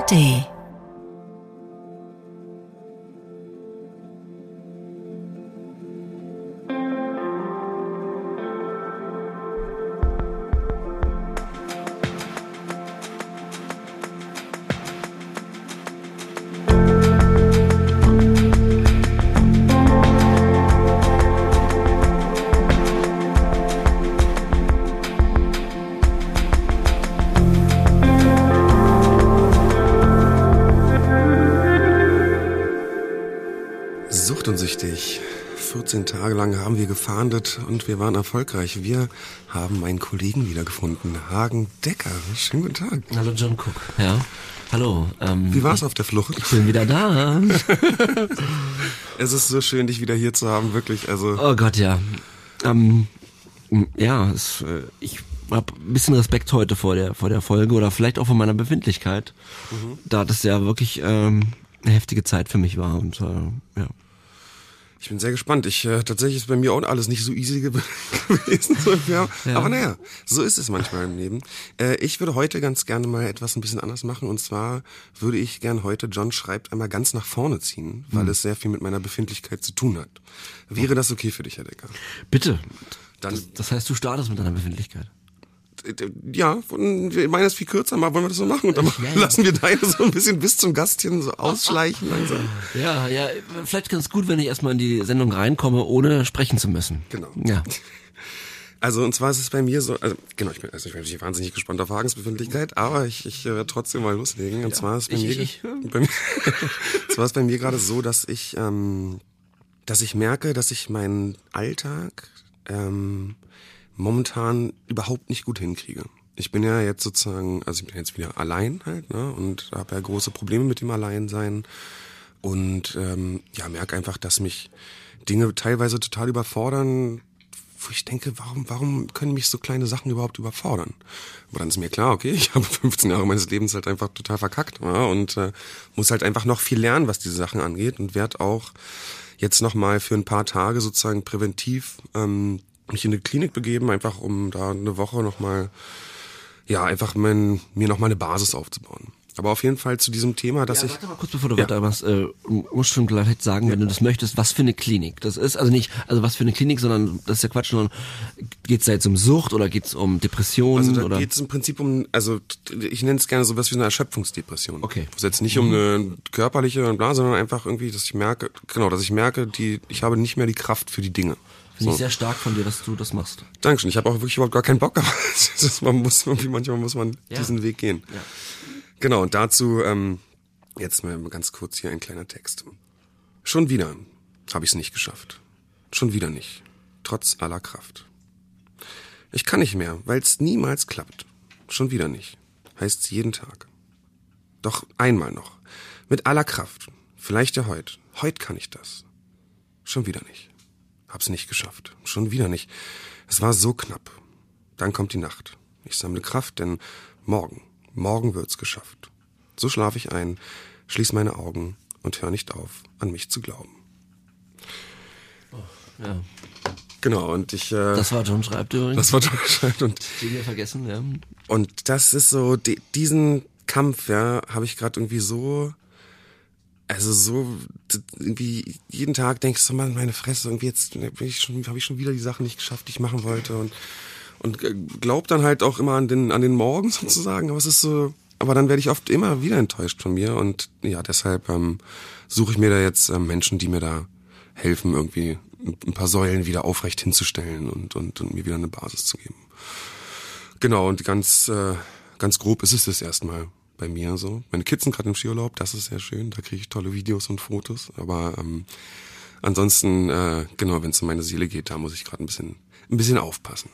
ARD 14 Tage lang haben wir gefahndet und wir waren erfolgreich. Wir haben meinen Kollegen wiedergefunden, Hagen Decker. Schönen guten Tag. Hallo John Cook. Ja. Hallo. Ähm, Wie war's auf der Flucht? Ich bin wieder da. es ist so schön, dich wieder hier zu haben, wirklich. Also oh Gott, ja. Ähm, ja, es, äh, ich habe ein bisschen Respekt heute vor der vor der Folge oder vielleicht auch vor meiner Befindlichkeit, mhm. da das ja wirklich ähm, eine heftige Zeit für mich war und äh, ja. Ich bin sehr gespannt. Ich äh, tatsächlich ist bei mir auch alles nicht so easy gewesen. So, ja. Aber naja, so ist es manchmal im Leben. Äh, ich würde heute ganz gerne mal etwas ein bisschen anders machen. Und zwar würde ich gern heute John schreibt einmal ganz nach vorne ziehen, weil hm. es sehr viel mit meiner Befindlichkeit zu tun hat. Wäre das okay für dich, Herr Decker? Bitte. Dann, das, das heißt, du startest mit deiner Befindlichkeit ja, meine ist viel kürzer, mal wollen wir das so machen und dann ja, ja. lassen wir deine so ein bisschen bis zum Gastchen so ausschleichen langsam. Ja, ja, vielleicht ganz gut, wenn ich erstmal in die Sendung reinkomme, ohne sprechen zu müssen. Genau. Ja. Also und zwar ist es bei mir so, also genau, ich bin, also ich bin natürlich wahnsinnig gespannt auf Hagens Befindlichkeit, aber ich, ich werde trotzdem mal loslegen. Und ja, zwar ist bei ich, mir, ich. bei mir zwar ist bei mir gerade so, dass ich, ähm, dass ich merke, dass ich meinen Alltag ähm, momentan überhaupt nicht gut hinkriege. Ich bin ja jetzt sozusagen, also ich bin jetzt wieder allein halt, ne, und habe ja große Probleme mit dem Alleinsein und ähm, ja, merke einfach, dass mich Dinge teilweise total überfordern, wo ich denke, warum, warum können mich so kleine Sachen überhaupt überfordern? Aber dann ist mir klar, okay, ich habe 15 Jahre meines Lebens halt einfach total verkackt ja, und äh, muss halt einfach noch viel lernen, was diese Sachen angeht und werde auch jetzt nochmal für ein paar Tage sozusagen präventiv ähm, mich in eine Klinik begeben, einfach um da eine Woche nochmal, ja, einfach mein, mir nochmal eine Basis aufzubauen. Aber auf jeden Fall zu diesem Thema, dass ja, ich. Warte mal kurz, bevor du ja. weiter was, äh, musst schon vielleicht sagen, ja. wenn du das möchtest, was für eine Klinik das ist. Also nicht, also was für eine Klinik, sondern das ist ja Quatsch, sondern geht's da jetzt um Sucht oder geht's um Depressionen? Also da oder? geht's im Prinzip um, also ich nenne es gerne sowas wie eine Erschöpfungsdepression. Okay. Wo es jetzt nicht mhm. um eine körperliche und bla, sondern einfach irgendwie, dass ich merke, genau, dass ich merke, die, ich habe nicht mehr die Kraft für die Dinge. Finde so. ich sehr stark von dir, dass du das machst. Dankeschön. Ich habe auch wirklich überhaupt gar keinen Bock, aber man muss irgendwie manchmal muss man ja. diesen Weg gehen. Ja. Genau, und dazu ähm, jetzt mal ganz kurz hier ein kleiner Text. Schon wieder habe ich es nicht geschafft. Schon wieder nicht. Trotz aller Kraft. Ich kann nicht mehr, weil es niemals klappt. Schon wieder nicht. Heißt's jeden Tag. Doch einmal noch. Mit aller Kraft. Vielleicht ja heute. Heute kann ich das. Schon wieder nicht. Hab's nicht geschafft. Schon wieder nicht. Es war so knapp. Dann kommt die Nacht. Ich sammle Kraft, denn morgen, morgen wird's geschafft. So schlaf ich ein, schließ meine Augen und hör nicht auf, an mich zu glauben. Oh, ja. Genau, und ich. Äh, das war John Schreibt übrigens. Das war John Schreibt und. Den wir vergessen, ja. Und das ist so, die, diesen Kampf, ja, habe ich gerade irgendwie so also so irgendwie jeden Tag denkst du, Mann, meine Fresse, irgendwie jetzt habe ich schon, habe ich schon wieder die Sachen nicht geschafft, die ich machen wollte und und glaub dann halt auch immer an den an den Morgen sozusagen, aber es ist so, aber dann werde ich oft immer wieder enttäuscht von mir und ja, deshalb ähm, suche ich mir da jetzt ähm, Menschen, die mir da helfen, irgendwie ein paar Säulen wieder aufrecht hinzustellen und und, und mir wieder eine Basis zu geben. Genau und ganz äh, ganz grob ist es das erstmal bei mir so. Meine Kids sind gerade im Skiurlaub, das ist sehr schön, da kriege ich tolle Videos und Fotos, aber ähm, ansonsten, äh, genau, wenn es um meine Seele geht, da muss ich gerade ein bisschen, ein bisschen aufpassen.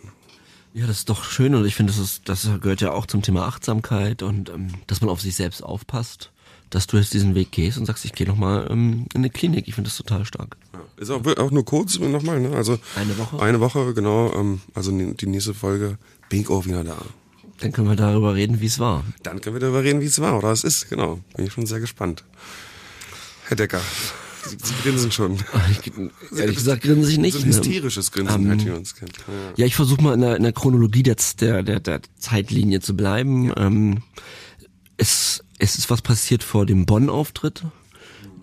Ja, das ist doch schön und ich finde, das, ist, das gehört ja auch zum Thema Achtsamkeit und ähm, dass man auf sich selbst aufpasst, dass du jetzt diesen Weg gehst und sagst, ich gehe nochmal ähm, in eine Klinik. Ich finde das total stark. Ja, ist auch, auch nur kurz nochmal, ne? Also eine Woche. Eine Woche, genau. Ähm, also die nächste Folge bin ich auch wieder da. Dann können wir darüber reden, wie es war. Dann können wir darüber reden, wie es war oder es ist, genau. Bin ich schon sehr gespannt. Herr Decker, Sie, Sie grinsen schon. Ich, ehrlich gesagt grinsen ich nicht. So ein hysterisches Grinsen, halt, wie uns kennt. Ja, ja ich versuche mal in der, in der Chronologie der, der, der, der Zeitlinie zu bleiben. Ja. Ähm, es, es ist was passiert vor dem Bonn-Auftritt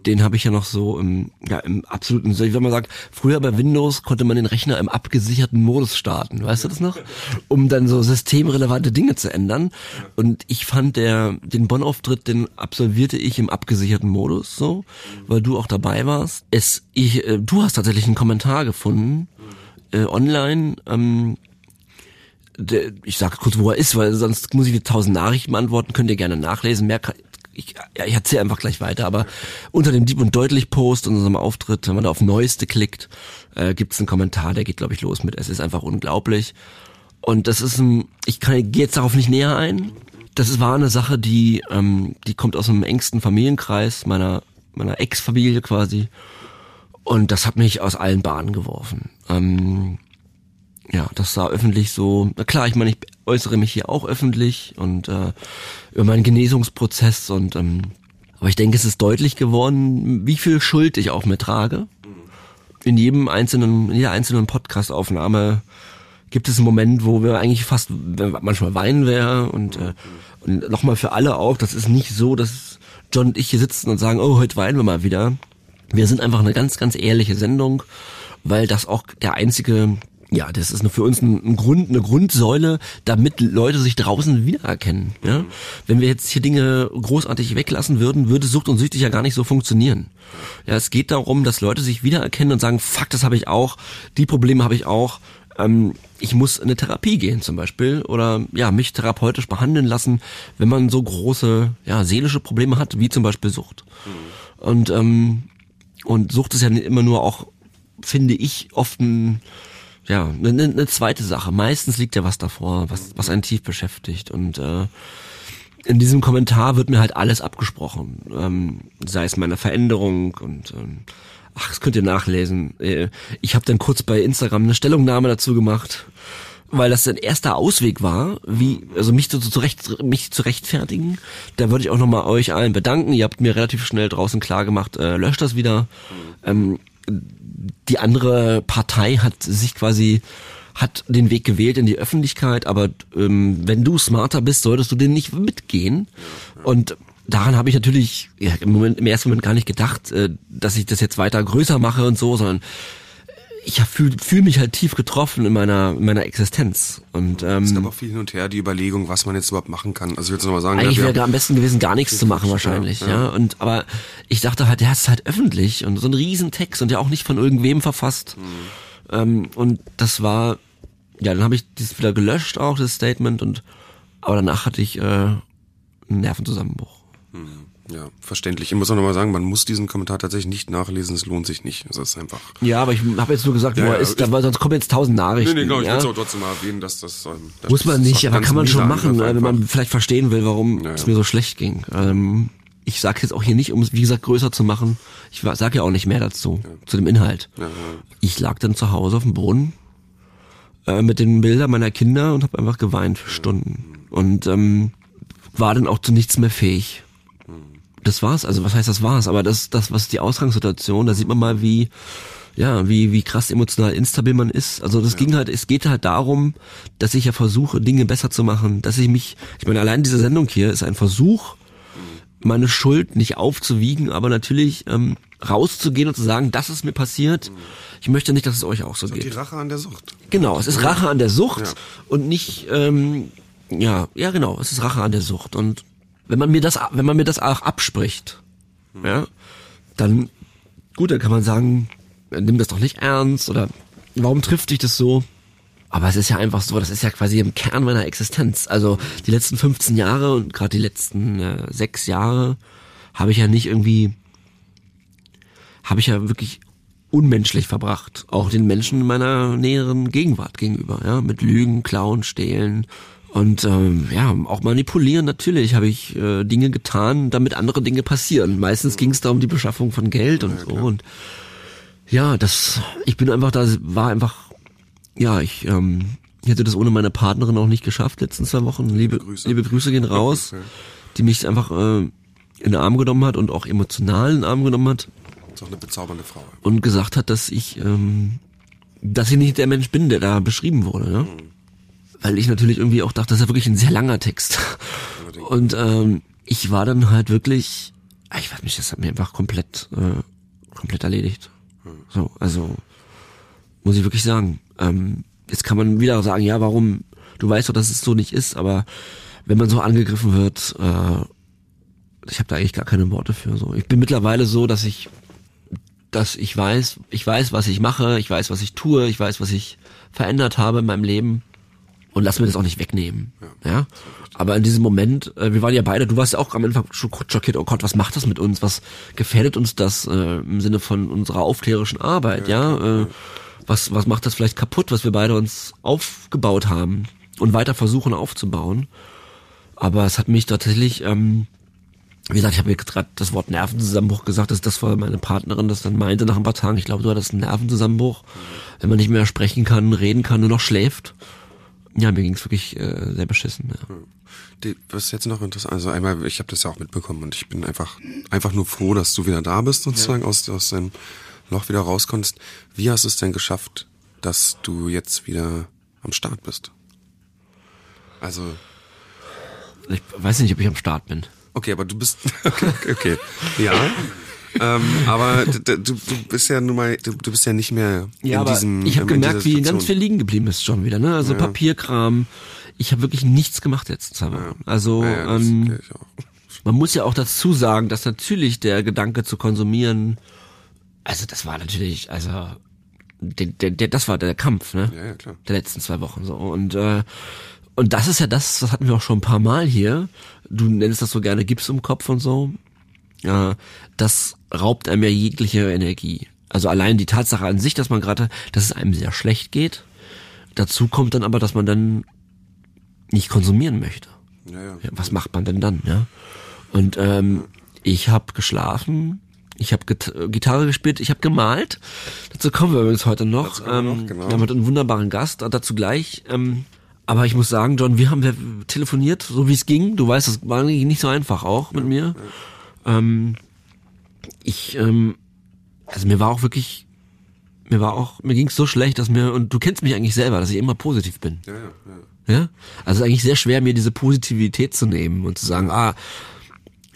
den habe ich ja noch so im, ja, im absoluten, ich würde mal sagen, früher bei Windows konnte man den Rechner im abgesicherten Modus starten, weißt du das noch? Um dann so systemrelevante Dinge zu ändern. Und ich fand der, den Bonn-Auftritt, den absolvierte ich im abgesicherten Modus, so, weil du auch dabei warst. Es, ich, äh, du hast tatsächlich einen Kommentar gefunden, äh, online, ähm, ich sage kurz, wo er ist, weil sonst muss ich dir tausend Nachrichten beantworten, könnt ihr gerne nachlesen. Mehr ich, ja, ich erzähle einfach gleich weiter, aber unter dem Dieb und deutlich Post und unserem Auftritt, wenn man da auf Neueste klickt, äh, gibt es einen Kommentar, der geht, glaube ich, los mit Es ist einfach unglaublich. Und das ist ein, ich kann gehe jetzt darauf nicht näher ein. Das ist, war eine Sache, die, ähm, die kommt aus einem engsten Familienkreis meiner, meiner Ex-Familie quasi. Und das hat mich aus allen Bahnen geworfen. Ähm, ja, das sah öffentlich so, na klar, ich meine, ich äußere mich hier auch öffentlich und äh, über meinen Genesungsprozess und ähm, aber ich denke, es ist deutlich geworden, wie viel Schuld ich auch mittrage. In jedem einzelnen, in jeder einzelnen Podcastaufnahme gibt es einen Moment, wo wir eigentlich fast manchmal weinen wäre und, äh, und nochmal für alle auch, das ist nicht so, dass John und ich hier sitzen und sagen, oh, heute weinen wir mal wieder. Wir sind einfach eine ganz, ganz ehrliche Sendung, weil das auch der einzige ja, das ist für uns ein, Grund, eine Grundsäule, damit Leute sich draußen wiedererkennen. Ja? Wenn wir jetzt hier Dinge großartig weglassen würden, würde Sucht und Süchtig ja gar nicht so funktionieren. Ja, es geht darum, dass Leute sich wiedererkennen und sagen, fuck, das habe ich auch, die Probleme habe ich auch. Ähm, ich muss in eine Therapie gehen zum Beispiel oder ja mich therapeutisch behandeln lassen, wenn man so große ja seelische Probleme hat, wie zum Beispiel Sucht. Mhm. Und ähm, und Sucht ist ja immer nur auch, finde ich, oft ein ja, eine, eine zweite Sache. Meistens liegt ja was davor, was, was einen tief beschäftigt. Und äh, in diesem Kommentar wird mir halt alles abgesprochen. Ähm, sei es meine Veränderung und ähm, ach, das könnt ihr nachlesen. Äh, ich habe dann kurz bei Instagram eine Stellungnahme dazu gemacht, weil das ein erster Ausweg war, wie also mich zu, zurecht mich zu rechtfertigen. Da würde ich auch nochmal euch allen bedanken. Ihr habt mir relativ schnell draußen klar gemacht, äh, löscht das wieder. Ähm, die andere Partei hat sich quasi hat den Weg gewählt in die Öffentlichkeit, aber ähm, wenn du smarter bist, solltest du den nicht mitgehen. Und daran habe ich natürlich ja, im Moment im ersten Moment gar nicht gedacht, äh, dass ich das jetzt weiter größer mache und so, sondern ich fühle fühl mich halt tief getroffen in meiner in meiner Existenz und ähm, es gab auch viel hin und her die Überlegung, was man jetzt überhaupt machen kann. Also ich würde nochmal sagen, eigentlich wäre am besten gewesen, gar nichts zu machen wahrscheinlich, ja, ja. Und aber ich dachte halt, der ist halt öffentlich und so ein Riesentext und ja auch nicht von irgendwem verfasst. Mhm. Ähm, und das war, ja, dann habe ich das wieder gelöscht auch das Statement und aber danach hatte ich äh, einen Nervenzusammenbruch. Mhm. Ja, verständlich. Ich muss auch nochmal sagen, man muss diesen Kommentar tatsächlich nicht nachlesen, es lohnt sich nicht. Es ist einfach. Ja, aber ich habe jetzt nur gesagt, ja, wo er ist, ich, sonst kommen jetzt tausend Nachrichten. Nee, nee, genau, ich ja? will es auch trotzdem mal erwähnen, dass das. Ähm, dass muss man nicht, aber kann man schon machen, wenn man vielleicht verstehen will, warum ja, ja. es mir so schlecht ging. Ähm, ich sage jetzt auch hier nicht, um es wie gesagt größer zu machen. Ich sage ja auch nicht mehr dazu, ja. zu dem Inhalt. Ja, ja. Ich lag dann zu Hause auf dem Boden äh, mit den Bildern meiner Kinder und habe einfach geweint für Stunden und ähm, war dann auch zu nichts mehr fähig das war's. Also was heißt das war's? Aber das, das, was die Ausgangssituation, da sieht man mal, wie, ja, wie, wie krass emotional instabil man ist. Also das ja. ging halt, es geht halt darum, dass ich ja versuche, Dinge besser zu machen, dass ich mich, ich meine, allein diese Sendung hier ist ein Versuch, meine Schuld nicht aufzuwiegen, aber natürlich ähm, rauszugehen und zu sagen, das ist mir passiert. Ich möchte nicht, dass es euch auch so das geht. Die Rache an der Sucht. Genau, es ist Rache an der Sucht ja. und nicht, ähm, ja, ja genau, es ist Rache an der Sucht und wenn man mir das, wenn man mir das auch abspricht, mhm. ja, dann, gut, dann kann man sagen, nimm das doch nicht ernst oder warum trifft dich das so? Aber es ist ja einfach so, das ist ja quasi im Kern meiner Existenz. Also die letzten 15 Jahre und gerade die letzten äh, sechs Jahre habe ich ja nicht irgendwie, habe ich ja wirklich unmenschlich verbracht. Auch den Menschen in meiner näheren Gegenwart gegenüber, ja, mit Lügen, Klauen, Stehlen, und ähm, ja, auch manipulieren natürlich habe ich äh, Dinge getan, damit andere Dinge passieren. Meistens ging es da um die Beschaffung von Geld und ja, so. Und ja, das, ich bin einfach, da war einfach, ja, ich ähm, hätte das ohne meine Partnerin auch nicht geschafft, letzten zwei Wochen. Liebe, Grüße, liebe Grüße gehen raus, die mich einfach äh, in den Arm genommen hat und auch emotional in den Arm genommen hat. Das ist auch eine bezaubernde Frau. Und gesagt hat, dass ich, ähm, dass ich nicht der Mensch bin, der da beschrieben wurde. Ne? Mhm weil ich natürlich irgendwie auch dachte, das ist ja wirklich ein sehr langer Text. Und ähm, ich war dann halt wirklich, ah, ich weiß nicht, das hat mir einfach komplett, äh, komplett erledigt. So, also muss ich wirklich sagen. Ähm, jetzt kann man wieder sagen, ja, warum? Du weißt doch, dass es so nicht ist, aber wenn man so angegriffen wird, äh, ich habe da eigentlich gar keine Worte für. So, ich bin mittlerweile so, dass ich, dass ich weiß, ich weiß, was ich mache, ich weiß, was ich tue, ich weiß, was ich verändert habe in meinem Leben und lass mir das auch nicht wegnehmen. Ja. ja? Aber in diesem Moment, äh, wir waren ja beide, du warst ja auch am Anfang schon schockiert, oh Gott, was macht das mit uns? Was gefährdet uns das äh, im Sinne von unserer aufklärerischen Arbeit, ja? ja? Äh, was, was macht das vielleicht kaputt, was wir beide uns aufgebaut haben und weiter versuchen aufzubauen? Aber es hat mich tatsächlich, ähm, wie gesagt, ich habe mir gerade das Wort Nervenzusammenbruch gesagt, dass das war meine Partnerin das dann meinte nach ein paar Tagen. Ich glaube, du hattest einen Nervenzusammenbruch, wenn man nicht mehr sprechen kann, reden kann, nur noch schläft. Ja, mir ging's wirklich äh, sehr beschissen. Ja. Die, was jetzt noch interessant, also einmal, ich habe das ja auch mitbekommen und ich bin einfach einfach nur froh, dass du wieder da bist sozusagen ja. aus aus deinem Loch wieder rauskonntest. Wie hast du es denn geschafft, dass du jetzt wieder am Start bist? Also ich weiß nicht, ob ich am Start bin. Okay, aber du bist okay, okay, okay. ja. Ähm, aber du, du bist ja nun mal, du, du bist ja nicht mehr ja, in diesem. Ich habe gemerkt, wie ganz viel liegen geblieben ist schon wieder. Ne? Also ja. Papierkram. Ich habe wirklich nichts gemacht jetzt. Ja. Also ja, ähm, man muss ja auch dazu sagen, dass natürlich der Gedanke zu konsumieren, also das war natürlich, also der, der, der, das war der Kampf, ne? Ja, ja, klar. Der letzten zwei Wochen so und äh, und das ist ja das, das hatten wir auch schon ein paar Mal hier. Du nennst das so gerne Gips im Kopf und so. Ja, das raubt einem ja jegliche Energie. Also allein die Tatsache an sich, dass man gerade, dass es einem sehr schlecht geht. Dazu kommt dann aber, dass man dann nicht konsumieren möchte. Ja, ja. ja was macht man denn dann, ja? Und ähm, ich habe geschlafen, ich habe Gitarre gespielt, ich habe gemalt. Dazu kommen wir übrigens heute noch. Ähm, noch genau. Wir haben einen wunderbaren Gast, dazu gleich. Ähm, aber ich muss sagen, John, wir haben telefoniert, so wie es ging. Du weißt, das war nicht so einfach auch mit mir. Ähm, ich, ähm, also mir war auch wirklich, mir war auch, mir ging es so schlecht, dass mir, und du kennst mich eigentlich selber, dass ich immer positiv bin. Ja, ja, ja. ja? Also es ist eigentlich sehr schwer, mir diese Positivität zu nehmen und zu sagen, ah,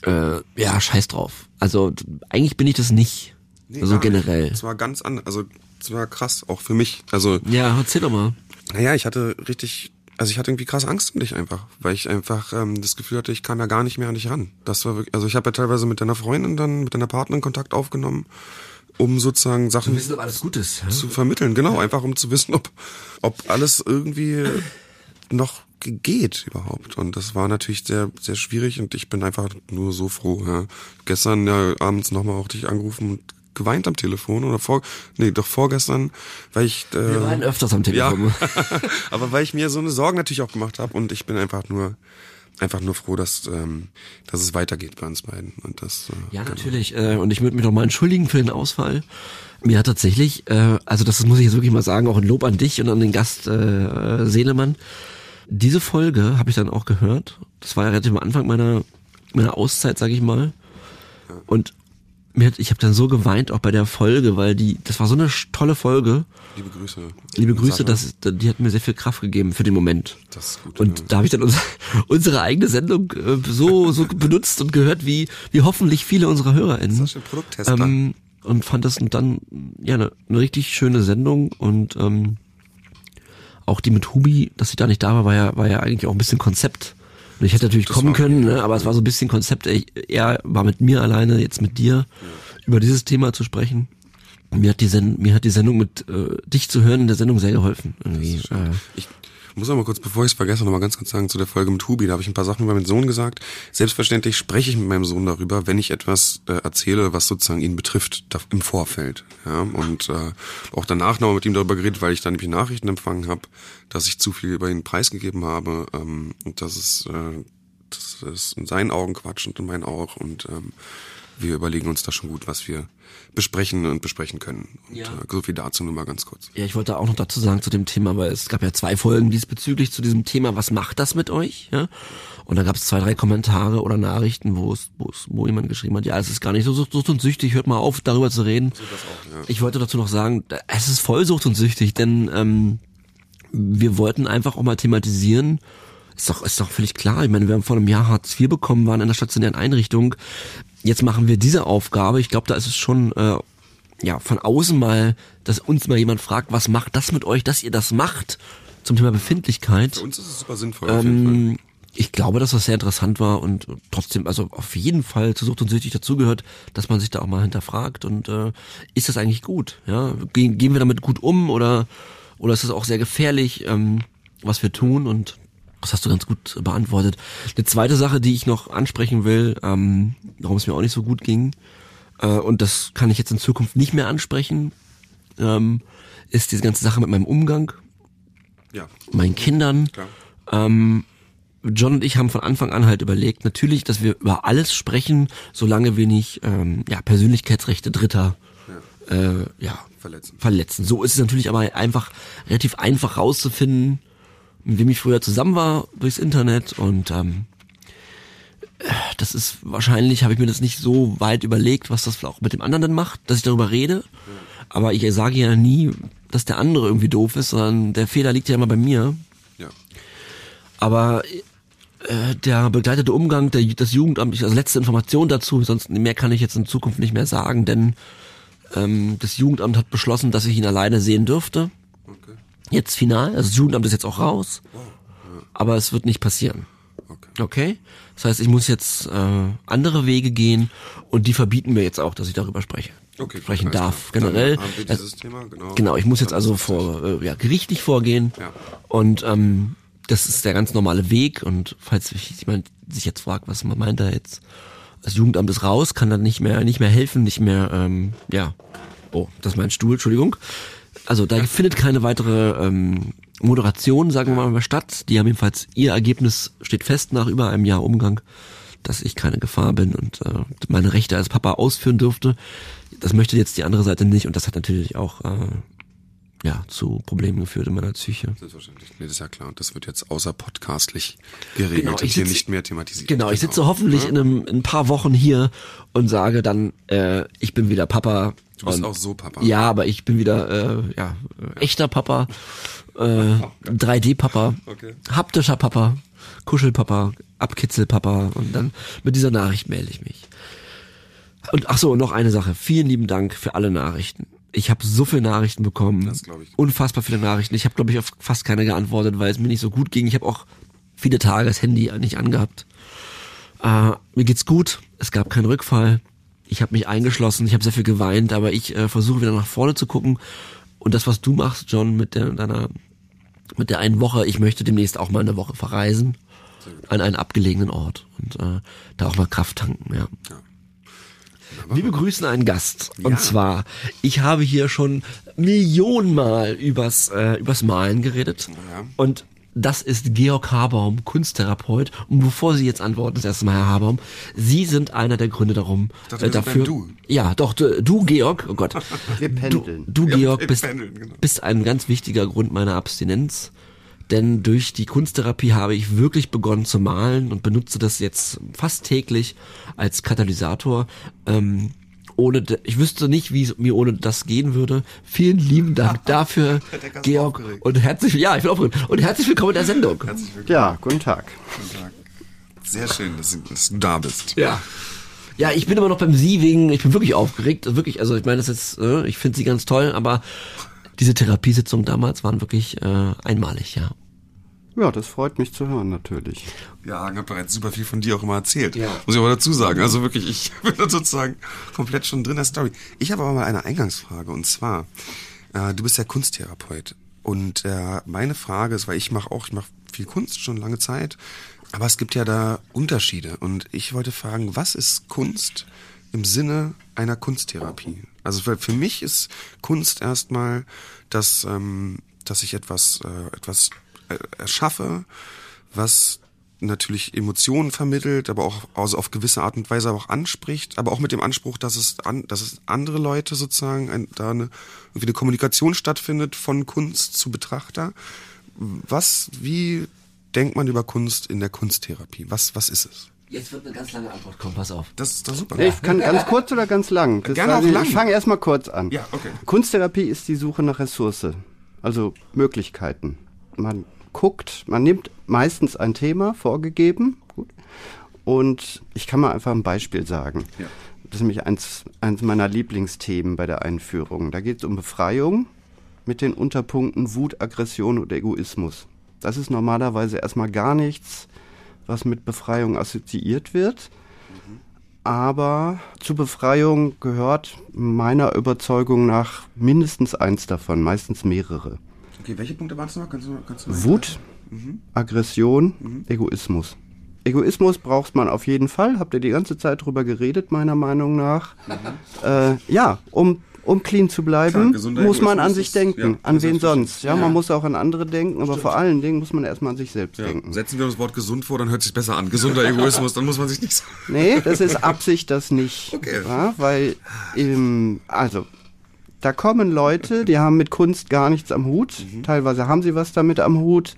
äh, ja, scheiß drauf. Also eigentlich bin ich das nicht. Nee, so generell. Es war ganz anders, also es war krass, auch für mich. Also. Ja, erzähl doch mal. Naja, ich hatte richtig also ich hatte irgendwie krass Angst um dich einfach, weil ich einfach ähm, das Gefühl hatte, ich kam ja gar nicht mehr an dich ran. Das war wirklich, also ich habe ja teilweise mit deiner Freundin dann, mit deiner Partnerin Kontakt aufgenommen, um sozusagen Sachen zu wissen, ob alles gut ist, zu vermitteln. Genau, einfach um zu wissen, ob ob alles irgendwie noch geht überhaupt. Und das war natürlich sehr sehr schwierig und ich bin einfach nur so froh. Ja. Gestern ja abends nochmal auch dich angerufen und geweint am Telefon oder vor, nee, doch vorgestern, weil ich. Äh, Wir weinen öfters am Telefon. Ja, aber weil ich mir so eine Sorgen natürlich auch gemacht habe und ich bin einfach nur einfach nur froh, dass, ähm, dass es weitergeht bei uns beiden. Und das, äh, ja, genau. natürlich. Äh, und ich würde mich noch mal entschuldigen für den Ausfall. Mir hat tatsächlich, äh, also das muss ich jetzt wirklich mal sagen, auch ein Lob an dich und an den Gast äh, Seelemann. Diese Folge habe ich dann auch gehört. Das war ja relativ am Anfang meiner meiner Auszeit, sag ich mal. Und mir ich habe dann so geweint auch bei der Folge, weil die, das war so eine tolle Folge. Liebe Grüße. Liebe Grüße, das, die hat mir sehr viel Kraft gegeben für den Moment. Das ist gut. Und ja. da habe ich dann unsere, unsere eigene Sendung äh, so so benutzt und gehört, wie wie hoffentlich viele unserer HörerInnen. Das ist ein Produkttester. Ähm, und fand das dann ja eine, eine richtig schöne Sendung und ähm, auch die mit Hubi, dass sie da nicht da war, war ja war ja eigentlich auch ein bisschen Konzept. Und ich hätte natürlich das kommen können, ne, aber es war so ein bisschen Konzept. Er war mit mir alleine, jetzt mit dir, über dieses Thema zu sprechen. Mir hat die, Send mir hat die Sendung mit äh, dich zu hören in der Sendung sehr geholfen. Irgendwie. Äh, ich muss aber kurz, bevor ich es vergesse, noch mal ganz kurz sagen zu der Folge mit Hubi. Da habe ich ein paar Sachen über meinen Sohn gesagt. Selbstverständlich spreche ich mit meinem Sohn darüber, wenn ich etwas äh, erzähle, was sozusagen ihn betrifft, da, im Vorfeld. Ja, und äh, auch danach noch mit ihm darüber geredet, weil ich dann nämlich Nachrichten empfangen habe, dass ich zu viel über ihn preisgegeben habe ähm, und dass es äh, das ist in seinen Augen Quatsch und in meinen auch und ähm, wir überlegen uns da schon gut, was wir besprechen und besprechen können. Und ja. äh, so viel dazu nur mal ganz kurz. Ja, ich wollte auch noch dazu sagen zu dem Thema, weil es gab ja zwei Folgen diesbezüglich zu diesem Thema, was macht das mit euch? Ja? Und da gab es zwei, drei Kommentare oder Nachrichten, wo es, wo es, wo jemand geschrieben hat, ja, es ist gar nicht so sucht und süchtig, hört mal auf, darüber zu reden. So auch, ja. Ich wollte dazu noch sagen, es ist voll sucht und süchtig, denn ähm, wir wollten einfach auch mal thematisieren, Ist doch, ist doch völlig klar. Ich meine, wir haben vor einem Jahr Hartz IV bekommen, waren in der stationären Einrichtung. Jetzt machen wir diese Aufgabe. Ich glaube, da ist es schon äh, ja von außen mal, dass uns mal jemand fragt, was macht das mit euch, dass ihr das macht zum Thema Befindlichkeit. Für uns ist es super sinnvoll. auf jeden Fall. Ähm, ich glaube, dass das sehr interessant war und trotzdem, also auf jeden Fall zu Sucht und Süchtig dazugehört, dass man sich da auch mal hinterfragt und äh, ist das eigentlich gut? Ja, gehen, gehen wir damit gut um oder oder ist das auch sehr gefährlich, ähm, was wir tun? Und das hast du ganz gut beantwortet. Eine zweite Sache, die ich noch ansprechen will, ähm, warum es mir auch nicht so gut ging, äh, und das kann ich jetzt in Zukunft nicht mehr ansprechen, ähm, ist diese ganze Sache mit meinem Umgang, Ja, meinen Kindern. klar. Ähm, John und ich haben von Anfang an halt überlegt, natürlich, dass wir über alles sprechen, solange wir nicht ähm, ja, Persönlichkeitsrechte Dritter äh, ja, Verletzen. verletzen. So ist es natürlich aber einfach relativ einfach rauszufinden, mit wem ich früher zusammen war durchs Internet und ähm, äh, das ist wahrscheinlich, habe ich mir das nicht so weit überlegt, was das auch mit dem anderen dann macht, dass ich darüber rede. Aber ich sage ja nie, dass der andere irgendwie doof ist, sondern der Fehler liegt ja immer bei mir. Ja. Aber äh, der begleitete Umgang, der, das Jugendamt, ich- also letzte Information dazu, sonst mehr kann ich jetzt in Zukunft nicht mehr sagen, denn ähm, das Jugendamt hat beschlossen, dass ich ihn alleine sehen dürfte. Okay. Jetzt final, also das Jugendamt ist jetzt auch raus, aber es wird nicht passieren. Okay. Okay? Das heißt, ich muss jetzt äh, andere Wege gehen und die verbieten mir jetzt auch, dass ich darüber spreche. Okay, sprechen darf. klar. Generell. Genau. Genau, ich muss jetzt also vor äh, ja, gerichtlich vorgehen. Ja. Und ähm, das ist der ganz normale Weg. Und falls sich jemand sich jetzt fragt, was man meint da jetzt, das Jugendamt ist raus, kann dann nicht mehr nicht mehr helfen, nicht mehr, ähm, ja. Oh, das ist mein Stuhl, Entschuldigung. Also da findet keine weitere ähm, Moderation, sagen wir mal, statt. Die haben jedenfalls ihr Ergebnis steht fest nach über einem Jahr Umgang, dass ich keine Gefahr bin und äh, meine Rechte als Papa ausführen dürfte. Das möchte jetzt die andere Seite nicht und das hat natürlich auch äh, ja zu Problemen geführt in meiner Psyche. Selbstverständlich. Nee, das ist ja klar. Und das wird jetzt außerpodcastlich geregelt Genau, und ich hier nicht mehr thematisiert. Genau, ich sitze hoffentlich in, einem, in ein paar Wochen hier und sage dann, äh, ich bin wieder Papa. Du bist und, auch so Papa. Ja, aber ich bin wieder äh, ja, echter Papa, äh, 3D-Papa, Okay. haptischer Papa, Kuschelpapa, Abkitzelpapa und dann mit dieser Nachricht melde ich mich. Und ach so, noch eine Sache. Vielen lieben Dank für alle Nachrichten. Ich habe so viele Nachrichten bekommen. Das glaub ich. Unfassbar viele Nachrichten. Ich habe, glaube ich, auf fast keine geantwortet, weil es mir nicht so gut ging. Ich habe auch viele Tage das Handy nicht angehabt. Äh, mir geht's gut. Es gab keinen Rückfall. Ich habe mich eingeschlossen. Ich habe sehr viel geweint, aber ich äh, versuche wieder nach vorne zu gucken. Und das, was du machst, John, mit der, deiner, mit der einen Woche, ich möchte demnächst auch mal eine Woche verreisen an einen abgelegenen Ort und äh, da auch mal Kraft tanken. Ja. Wir begrüßen einen Gast. Und Ja. zwar, ich habe hier schon Millionenmal übers, äh, übers Malen geredet. Ja. Und das ist Georg Habaum, Kunsttherapeut. Und bevor Sie jetzt antworten, das erste Mal, Herr Habaum, Sie sind einer der Gründe darum, dachte, äh, dafür. Du. Ja, doch, du, du, Georg, oh Gott. Wir Du, pendeln. du Ja, Georg, wir bist, pendeln, genau. bist ein ganz wichtiger Grund meiner Abstinenz. Denn durch die Kunsttherapie habe ich wirklich begonnen zu malen und benutze das jetzt fast täglich als Katalysator. Ähm, ohne, ich wüsste nicht, wie es mir ohne das gehen würde. Vielen lieben Dank dafür, Georg. aufgeregt. Und herzlich, ja, ich bin aufgeregt. Und herzlich willkommen in der Sendung. Herzlich willkommen. Ja, guten Tag. Guten Tag. Sehr schön, dass, dass du da bist. Ja. Ja, ich bin immer noch beim Sie wegen, ich bin wirklich aufgeregt, wirklich, also ich meine, das ist, äh, ich finde Sie ganz toll, aber diese Therapiesitzungen damals waren wirklich äh, einmalig, ja. Ja, das freut mich zu hören, natürlich. Ja, Hagen hat bereits super viel von dir auch immer erzählt. Ja. Muss ich aber dazu sagen. Also wirklich, ich bin da sozusagen komplett schon drin in der Story. Ich habe aber mal eine Eingangsfrage und zwar, äh, du bist ja Kunsttherapeut und äh, meine Frage ist, weil ich mache auch, ich mache viel Kunst schon lange Zeit, aber es gibt ja da Unterschiede und ich wollte fragen, was ist Kunst im Sinne einer Kunsttherapie? Also für, für mich ist Kunst erstmal, dass, ähm, dass ich etwas, äh, etwas erschaffe, was natürlich Emotionen vermittelt, aber auch also auf gewisse Art und Weise auch anspricht, aber auch mit dem Anspruch, dass es an, dass es andere Leute sozusagen ein, da eine irgendwie eine Kommunikation stattfindet von Kunst zu Betrachter. Was, wie denkt man über Kunst in der Kunsttherapie? Was, was ist es? Jetzt wird eine ganz lange Antwort kommen, pass auf. Das ist doch super. Ich kann ganz kurz oder ganz lang. Das Gerne auch ich- lang. Ich fange erstmal kurz an. Ja, okay. Kunsttherapie ist die Suche nach Ressource, also Möglichkeiten. Man guckt, man nimmt meistens ein Thema vorgegeben, gut, und ich kann mal einfach ein Beispiel sagen. Ja. Das ist nämlich eins, eins meiner Lieblingsthemen bei der Einführung. Da geht es um Befreiung mit den Unterpunkten Wut, Aggression und Egoismus. Das ist normalerweise erstmal gar nichts, was mit Befreiung assoziiert wird. Aber zur Befreiung gehört meiner Überzeugung nach mindestens eins davon, meistens mehrere. Okay, welche Punkte waren es noch? Kannst du, kannst du Wut, Aggression, Egoismus. Egoismus braucht man auf jeden Fall. Habt ihr die ganze Zeit drüber geredet, meiner Meinung nach. Äh, ja, um, um clean zu bleiben, Klar, muss man an sich denken. ja, an wen sonst? Ja, man muss auch an andere denken, aber vor allen Dingen muss man erstmal an sich selbst Ja. denken. Setzen wir uns das Wort gesund vor, dann hört sich besser an. Gesunder Egoismus, dann muss man sich nicht so. Nee, das ist Absicht, das nicht. Okay. Ja, weil, ähm, also, da kommen Leute, die haben mit Kunst gar nichts am Hut. Teilweise haben sie was damit am Hut.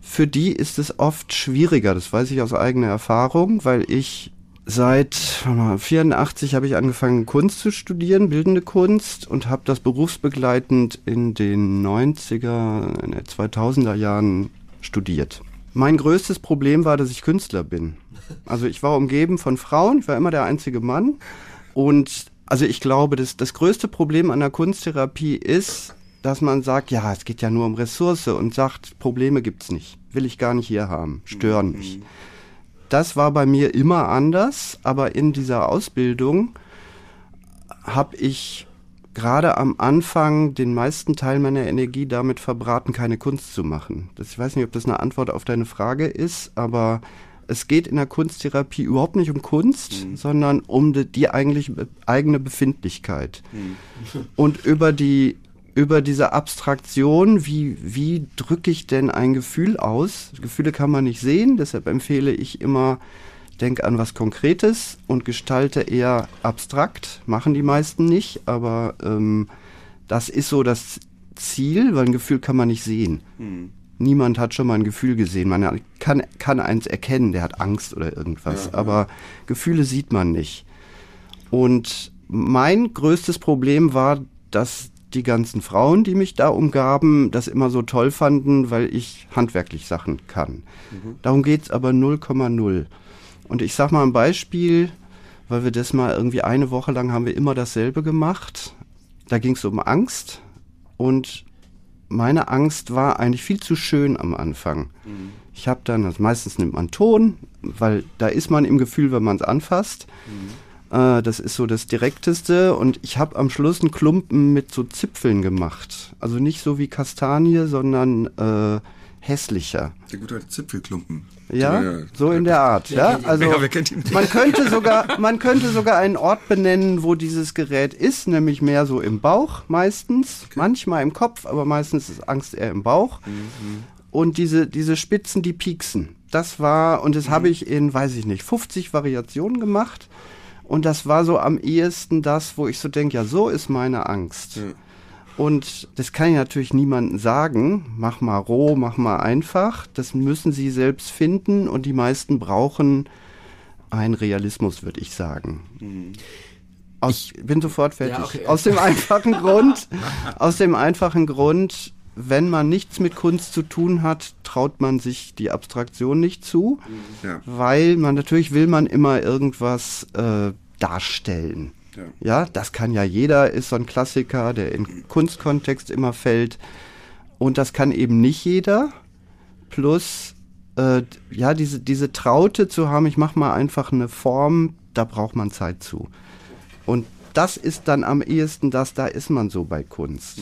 Für die ist es oft schwieriger, das weiß ich aus eigener Erfahrung, weil ich seit warte mal, 84 habe ich angefangen Kunst zu studieren, bildende Kunst und habe das berufsbegleitend in den 90er, in den 2000er Jahren studiert. Mein größtes Problem war, dass ich Künstler bin. Also ich war umgeben von Frauen, ich war immer der einzige Mann und also ich glaube, das, das größte Problem an der Kunsttherapie ist, dass man sagt, ja, es geht ja nur um Ressource und sagt, Probleme gibt's nicht. Will ich gar nicht hier haben, stören mich. Das war bei mir immer anders, aber in dieser Ausbildung habe ich gerade am Anfang den meisten Teil meiner Energie damit verbraten, keine Kunst zu machen. Das, ich weiß nicht, ob das eine Antwort auf deine Frage ist, aber es geht in der Kunsttherapie überhaupt nicht um Kunst, sondern um die, die eigentlich eigene Befindlichkeit. Und über die über diese Abstraktion, wie, wie drücke ich denn ein Gefühl aus? Gefühle kann man nicht sehen, deshalb empfehle ich immer, denk an was Konkretes und gestalte eher abstrakt. Machen die meisten nicht, aber ähm, das ist so das Ziel, weil ein Gefühl kann man nicht sehen. Niemand hat schon mal ein Gefühl gesehen. Man kann, kann eins erkennen, der hat Angst oder irgendwas, aber Gefühle sieht man nicht. Und mein größtes Problem war, dass die ganzen Frauen, die mich da umgaben, das immer so toll fanden, weil ich handwerklich Sachen kann. Darum geht's aber 0,0. Und ich sag mal ein Beispiel, weil wir das mal irgendwie eine Woche lang haben wir immer dasselbe gemacht. Da ging's um Angst und meine Angst war eigentlich viel zu schön am Anfang. Ich habe dann, also meistens nimmt man Ton, weil da ist man im Gefühl, wenn man es anfasst. Äh, das ist so das Direkteste. Und ich habe am Schluss einen Klumpen mit so Zipfeln gemacht. Also nicht so wie Kastanie, sondern äh, hässlicher. Der gute Zipfelklumpen. Ja, so in der Art. Ja, also Ja, man könnte sogar, man könnte sogar einen Ort benennen, wo dieses Gerät ist, nämlich mehr so im Bauch meistens, manchmal im Kopf, aber meistens ist Angst eher im Bauch. Und diese diese Spitzen, die pieksen. Das war und das habe ich in, weiß ich nicht, 50 Variationen gemacht. Und das war so am ehesten das, wo ich so denke, ja, so ist meine Angst. Und das kann ich natürlich niemandem sagen. Mach mal roh, mach mal einfach. Das müssen sie selbst finden und die meisten brauchen einen Realismus, würde ich sagen. Aus, ich bin sofort fertig. Ja, okay. Aus dem einfachen Grund, aus dem einfachen Grund, wenn man nichts mit Kunst zu tun hat, traut man sich die Abstraktion nicht zu, Ja. weil man natürlich will man immer irgendwas äh, darstellen. Ja. Ja, das kann ja jeder, ist so ein Klassiker, der in Kunstkontext immer fällt. Und das kann eben nicht jeder. Plus, äh, ja, diese, diese Traute zu haben, ich mache mal einfach eine Form, da braucht man Zeit zu. Und das ist dann am ehesten das, da ist man so bei Kunst.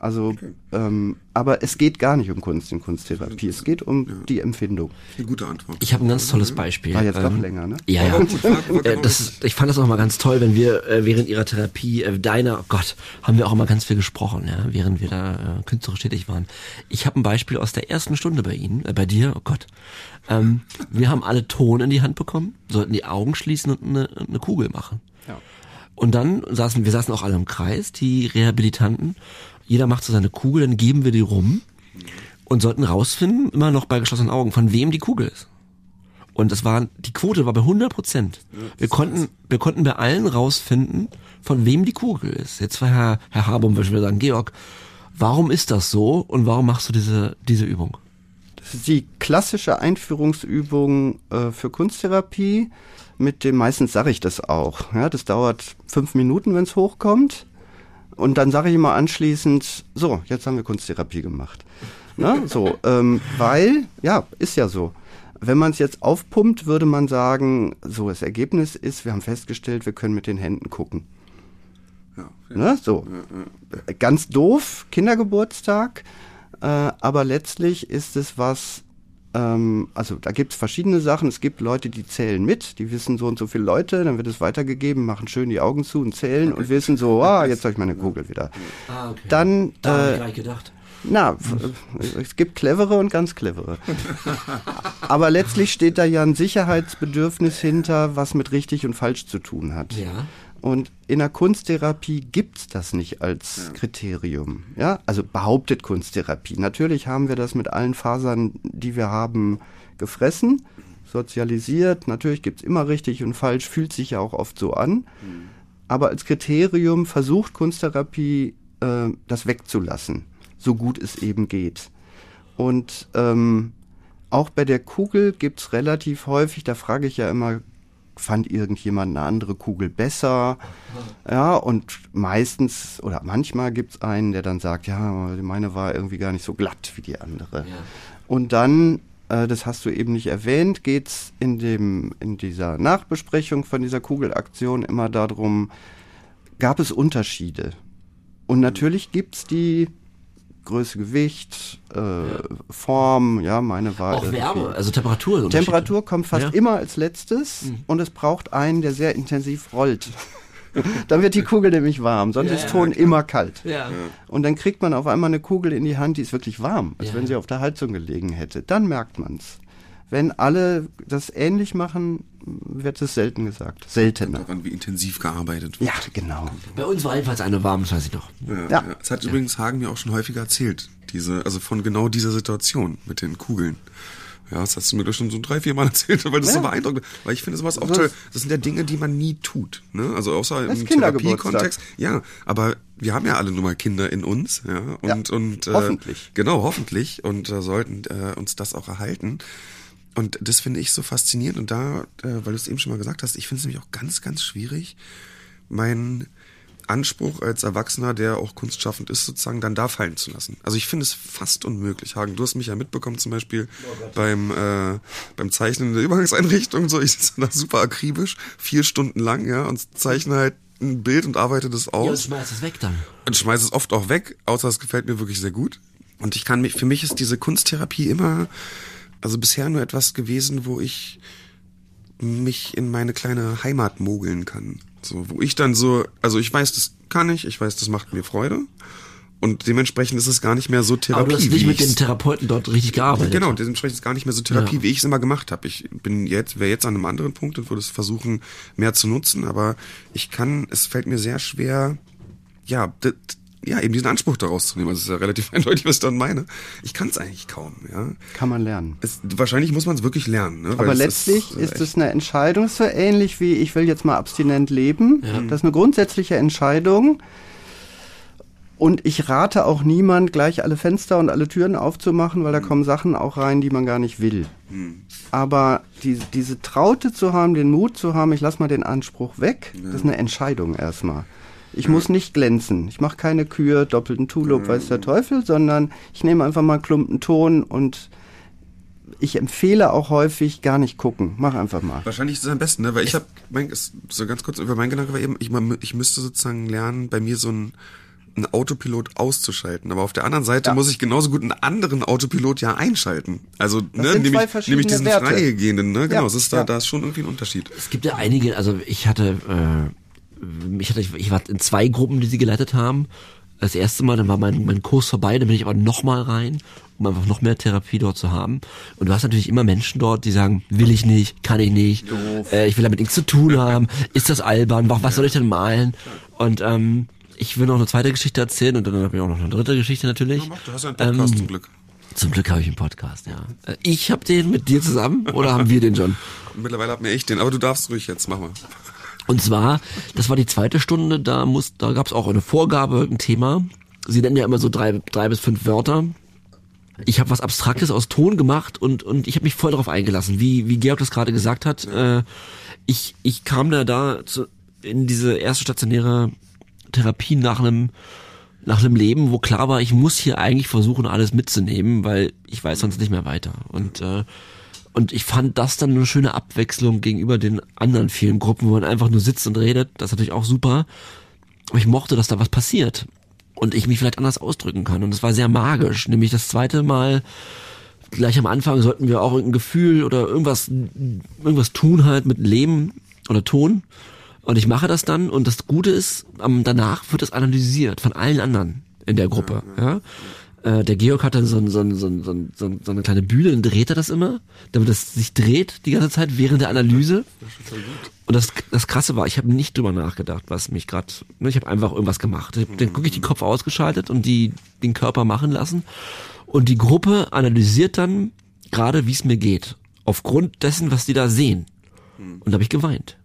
Also, ähm, aber es geht gar nicht um Kunst in Kunsttherapie. Es geht um die Empfindung. Eine gute Antwort. Ich habe ein ganz tolles Beispiel. War jetzt doch Ähm, länger, ne? Ja, ja. Äh, ist, ich fand das auch mal ganz toll, wenn wir äh, während ihrer Therapie, äh, deiner, oh Gott, haben wir auch immer ganz viel gesprochen, ja, während wir da äh, künstlerisch tätig waren. Ich habe ein Beispiel aus der ersten Stunde bei Ihnen, äh, bei dir, oh Gott. Ähm, wir haben alle Ton in die Hand bekommen, sollten die Augen schließen und eine, eine Kugel machen. Ja. Und dann saßen, wir saßen auch alle im Kreis, die Rehabilitanten. Jeder macht so seine Kugel, dann geben wir die rum und sollten rausfinden, immer noch bei geschlossenen Augen, von wem die Kugel ist. Und das war, die Quote war bei 100 Prozent. wir konnten, wir konnten bei allen rausfinden, von wem die Kugel ist. Jetzt war Herr, Herr Habum, würde ich sagen, Georg, warum ist das so und warum machst du diese, diese Übung? die klassische Einführungsübung äh, für Kunsttherapie. Mit dem meistens sage ich das auch. Ja, das dauert fünf Minuten, wenn es hochkommt. Und dann sage ich immer anschließend, so, jetzt haben wir Kunsttherapie gemacht. Na, so, ähm, weil, ja, ist ja so. Wenn man es jetzt aufpumpt, würde man sagen, so, das Ergebnis ist, wir haben festgestellt, wir können mit den Händen gucken. Ja, Ne? So. Ganz doof, Kindergeburtstag. Äh, aber letztlich ist es was, ähm, also da gibt es verschiedene Sachen. Es gibt Leute, die zählen mit, die wissen so und so viele Leute, dann wird es weitergegeben, machen schön die Augen zu und zählen und wissen so, ah, jetzt habe ich meine Kugel wieder. Ah, okay. Dann, da hab ich äh, gleich gedacht. na, es gibt clevere und ganz clevere. Aber letztlich steht da ja ein Sicherheitsbedürfnis hinter, was mit richtig und falsch zu tun hat. Ja. Und in der Kunsttherapie gibt's das nicht als Kriterium. Ja, also behauptet Kunsttherapie. Natürlich haben wir das mit allen Fasern, die wir haben, gefressen, sozialisiert. Natürlich gibt's immer richtig und falsch, fühlt sich ja auch oft so an. Aber als Kriterium versucht Kunsttherapie, äh, das wegzulassen, so gut es eben geht. Und ähm, auch bei der Kugel gibt's relativ häufig, da frage ich ja immer, fand irgendjemand eine andere Kugel besser? Ja, und meistens oder manchmal gibt's einen, der dann sagt, ja, meine war irgendwie gar nicht so glatt wie die andere. Und dann, äh, das hast du eben nicht erwähnt, geht's in dem in dieser Nachbesprechung von dieser Kugelaktion immer darum, gab es Unterschiede? Und natürlich gibt's die Größe, Gewicht, äh, Form, ja, meine war Auch Wärme, also Temperatur. Temperatur kommt fast Ja. Mhm. immer als letztes und es braucht einen, der sehr intensiv rollt. dann wird die Kugel nämlich warm, sonst Ja, ist Ton immer kalt. Und dann kriegt man auf einmal eine Kugel in die Hand, die ist wirklich warm, als wenn sie auf der Heizung gelegen hätte. Dann merkt man's. Wenn alle das ähnlich machen, wird es selten gesagt. Seltener. Daran, wie intensiv gearbeitet wird. Ja, genau. Bei uns war jedenfalls eine warm, das weiß ich noch. Ja, Ja. ja. Das hat übrigens Hagen mir auch schon häufiger erzählt. Diese, also von genau dieser Situation mit den Kugeln. Ja, das hast du mir doch schon so drei, vier Mal erzählt, weil das so Ja. beeindruckend Weil ich finde sowas auch Das- toll. Das sind ja Dinge, die man nie tut. Ne? Also außer Das im ist Kindergeburtstag. Therapiekontext. Ja, aber wir haben ja alle nun mal Kinder in uns. Ja, und, Ja, und äh, hoffentlich. Genau, hoffentlich. Und äh, sollten äh, uns das auch erhalten. Und das finde ich so faszinierend. Und da, äh, weil du es eben schon mal gesagt hast, ich finde es nämlich auch ganz, ganz schwierig, meinen Anspruch als Erwachsener, der auch kunstschaffend ist, sozusagen dann da fallen zu lassen. Also ich finde es fast unmöglich. Hagen, du hast mich ja mitbekommen, zum Beispiel beim, äh, beim Zeichnen in der Übergangseinrichtung, so ich sitze da super akribisch, vier Stunden lang, ja, und zeichne halt ein Bild und arbeite das Ja, und aus schmeiß es weg dann. und schmeiße es oft auch weg, außer es gefällt mir wirklich sehr gut. Und ich kann mich, für mich ist diese Kunsttherapie immer, also bisher nur etwas gewesen, wo ich mich in meine kleine Heimat mogeln kann. So, wo ich dann so, also ich weiß, das kann ich, ich weiß, das macht mir Freude. Und dementsprechend ist es gar nicht mehr so Therapie. Aber du hast wie nicht mit dem Therapeuten dort richtig gearbeitet. Genau, dementsprechend ist es gar nicht mehr so Therapie, Ja. wie ich es immer gemacht habe. Ich bin jetzt, wäre jetzt an einem anderen Punkt und würde es versuchen, mehr zu nutzen, aber ich kann, es fällt mir sehr schwer, ja, ja, eben diesen Anspruch daraus zu nehmen. Also es ist ja relativ eindeutig, was ich dann meine. Ich kann es eigentlich kaum, ja. Kann man lernen. Es, wahrscheinlich muss man es wirklich lernen, ne? Weil Aber es letztlich äh, ist es eine Entscheidung, ist so ähnlich wie ich will jetzt mal abstinent leben. Das ist eine grundsätzliche Entscheidung. Und ich rate auch niemand, gleich alle Fenster und alle Türen aufzumachen, weil da kommen Sachen auch rein, die man gar nicht will. Aber die, diese Traute zu haben, den Mut zu haben, ich lass mal den Anspruch weg, das ist eine Entscheidung erstmal. Ich muss nicht glänzen. Ich mache keine Kür, doppelten Tulop, weiß der Teufel, sondern ich nehme einfach mal einen Klumpen Ton und ich empfehle auch häufig gar nicht gucken. Mach einfach mal. Wahrscheinlich ist es am besten, ne? Weil ich habe, so ganz kurz über mein Gedanke war eben, ich, ich müsste sozusagen lernen, bei mir so ein einen Autopilot auszuschalten. Aber auf der anderen Seite Ja. muss ich genauso gut einen anderen Autopilot ja einschalten. Also, ne, sind zwei nämlich, verschiedene nämlich diesen Werte. freigehenden, ne? Genau, Ja, es ist da, ja. da ist schon irgendwie ein Unterschied. Es gibt ja einige, also ich hatte, äh, ich hatte, ich war in zwei Gruppen, die sie geleitet haben. Das erste Mal, dann war mein, mein Kurs vorbei, dann bin ich aber nochmal rein, um einfach noch mehr Therapie dort zu haben. Und du hast natürlich immer Menschen dort, die sagen, will ich nicht, kann ich nicht, äh, ich will damit nichts zu tun haben, ist das albern, was, soll ich denn malen? Und ähm, ich will noch eine zweite Geschichte erzählen und dann habe ich auch noch eine dritte Geschichte natürlich. Du hast ja einen Podcast Ähm, zum Glück. Zum Glück habe ich einen Podcast, ja. Äh, Ich habe den mit dir zusammen oder haben wir den schon? Mittlerweile hat mir echt den, aber du darfst ruhig jetzt, mach mal. Und zwar, das war die zweite Stunde, da muss, da gab es auch eine Vorgabe, ein Thema. Sie nennen ja immer so drei, drei bis fünf Wörter. ich habe was Abstraktes aus Ton gemacht und und ich habe mich voll darauf eingelassen, wie wie Georg das gerade gesagt hat. Äh, ich ich kam da da zu, in diese erste stationäre Therapie nach einem nach einem Leben, wo klar war, ich muss hier eigentlich versuchen, alles mitzunehmen, weil ich weiß sonst nicht mehr weiter. Und äh, und ich fand das dann eine schöne Abwechslung gegenüber den anderen vielen Gruppen, wo man einfach nur sitzt und redet. Das ist natürlich auch super. Aber ich mochte, dass da was passiert und ich mich vielleicht anders ausdrücken kann. Und es war sehr magisch. Nämlich das zweite Mal, gleich am Anfang sollten wir auch ein Gefühl oder irgendwas, irgendwas tun halt mit Leben oder Ton. Und ich mache das dann und das Gute ist, danach wird es analysiert von allen anderen in der Gruppe. Ja? Äh, der Georg hat dann so, so, so, so, so, so eine kleine Bühne, dann dreht er das immer, damit es sich dreht die ganze Zeit während der Analyse. Und das, das Krasse war, ich habe nicht drüber nachgedacht, was mich gerade, ne, ich habe einfach irgendwas gemacht. Dann gucke ich die Kopf ausgeschaltet und die den Körper machen lassen. Und die Gruppe analysiert dann gerade, wie es mir geht. Aufgrund dessen, was die da sehen. Und da habe ich geweint.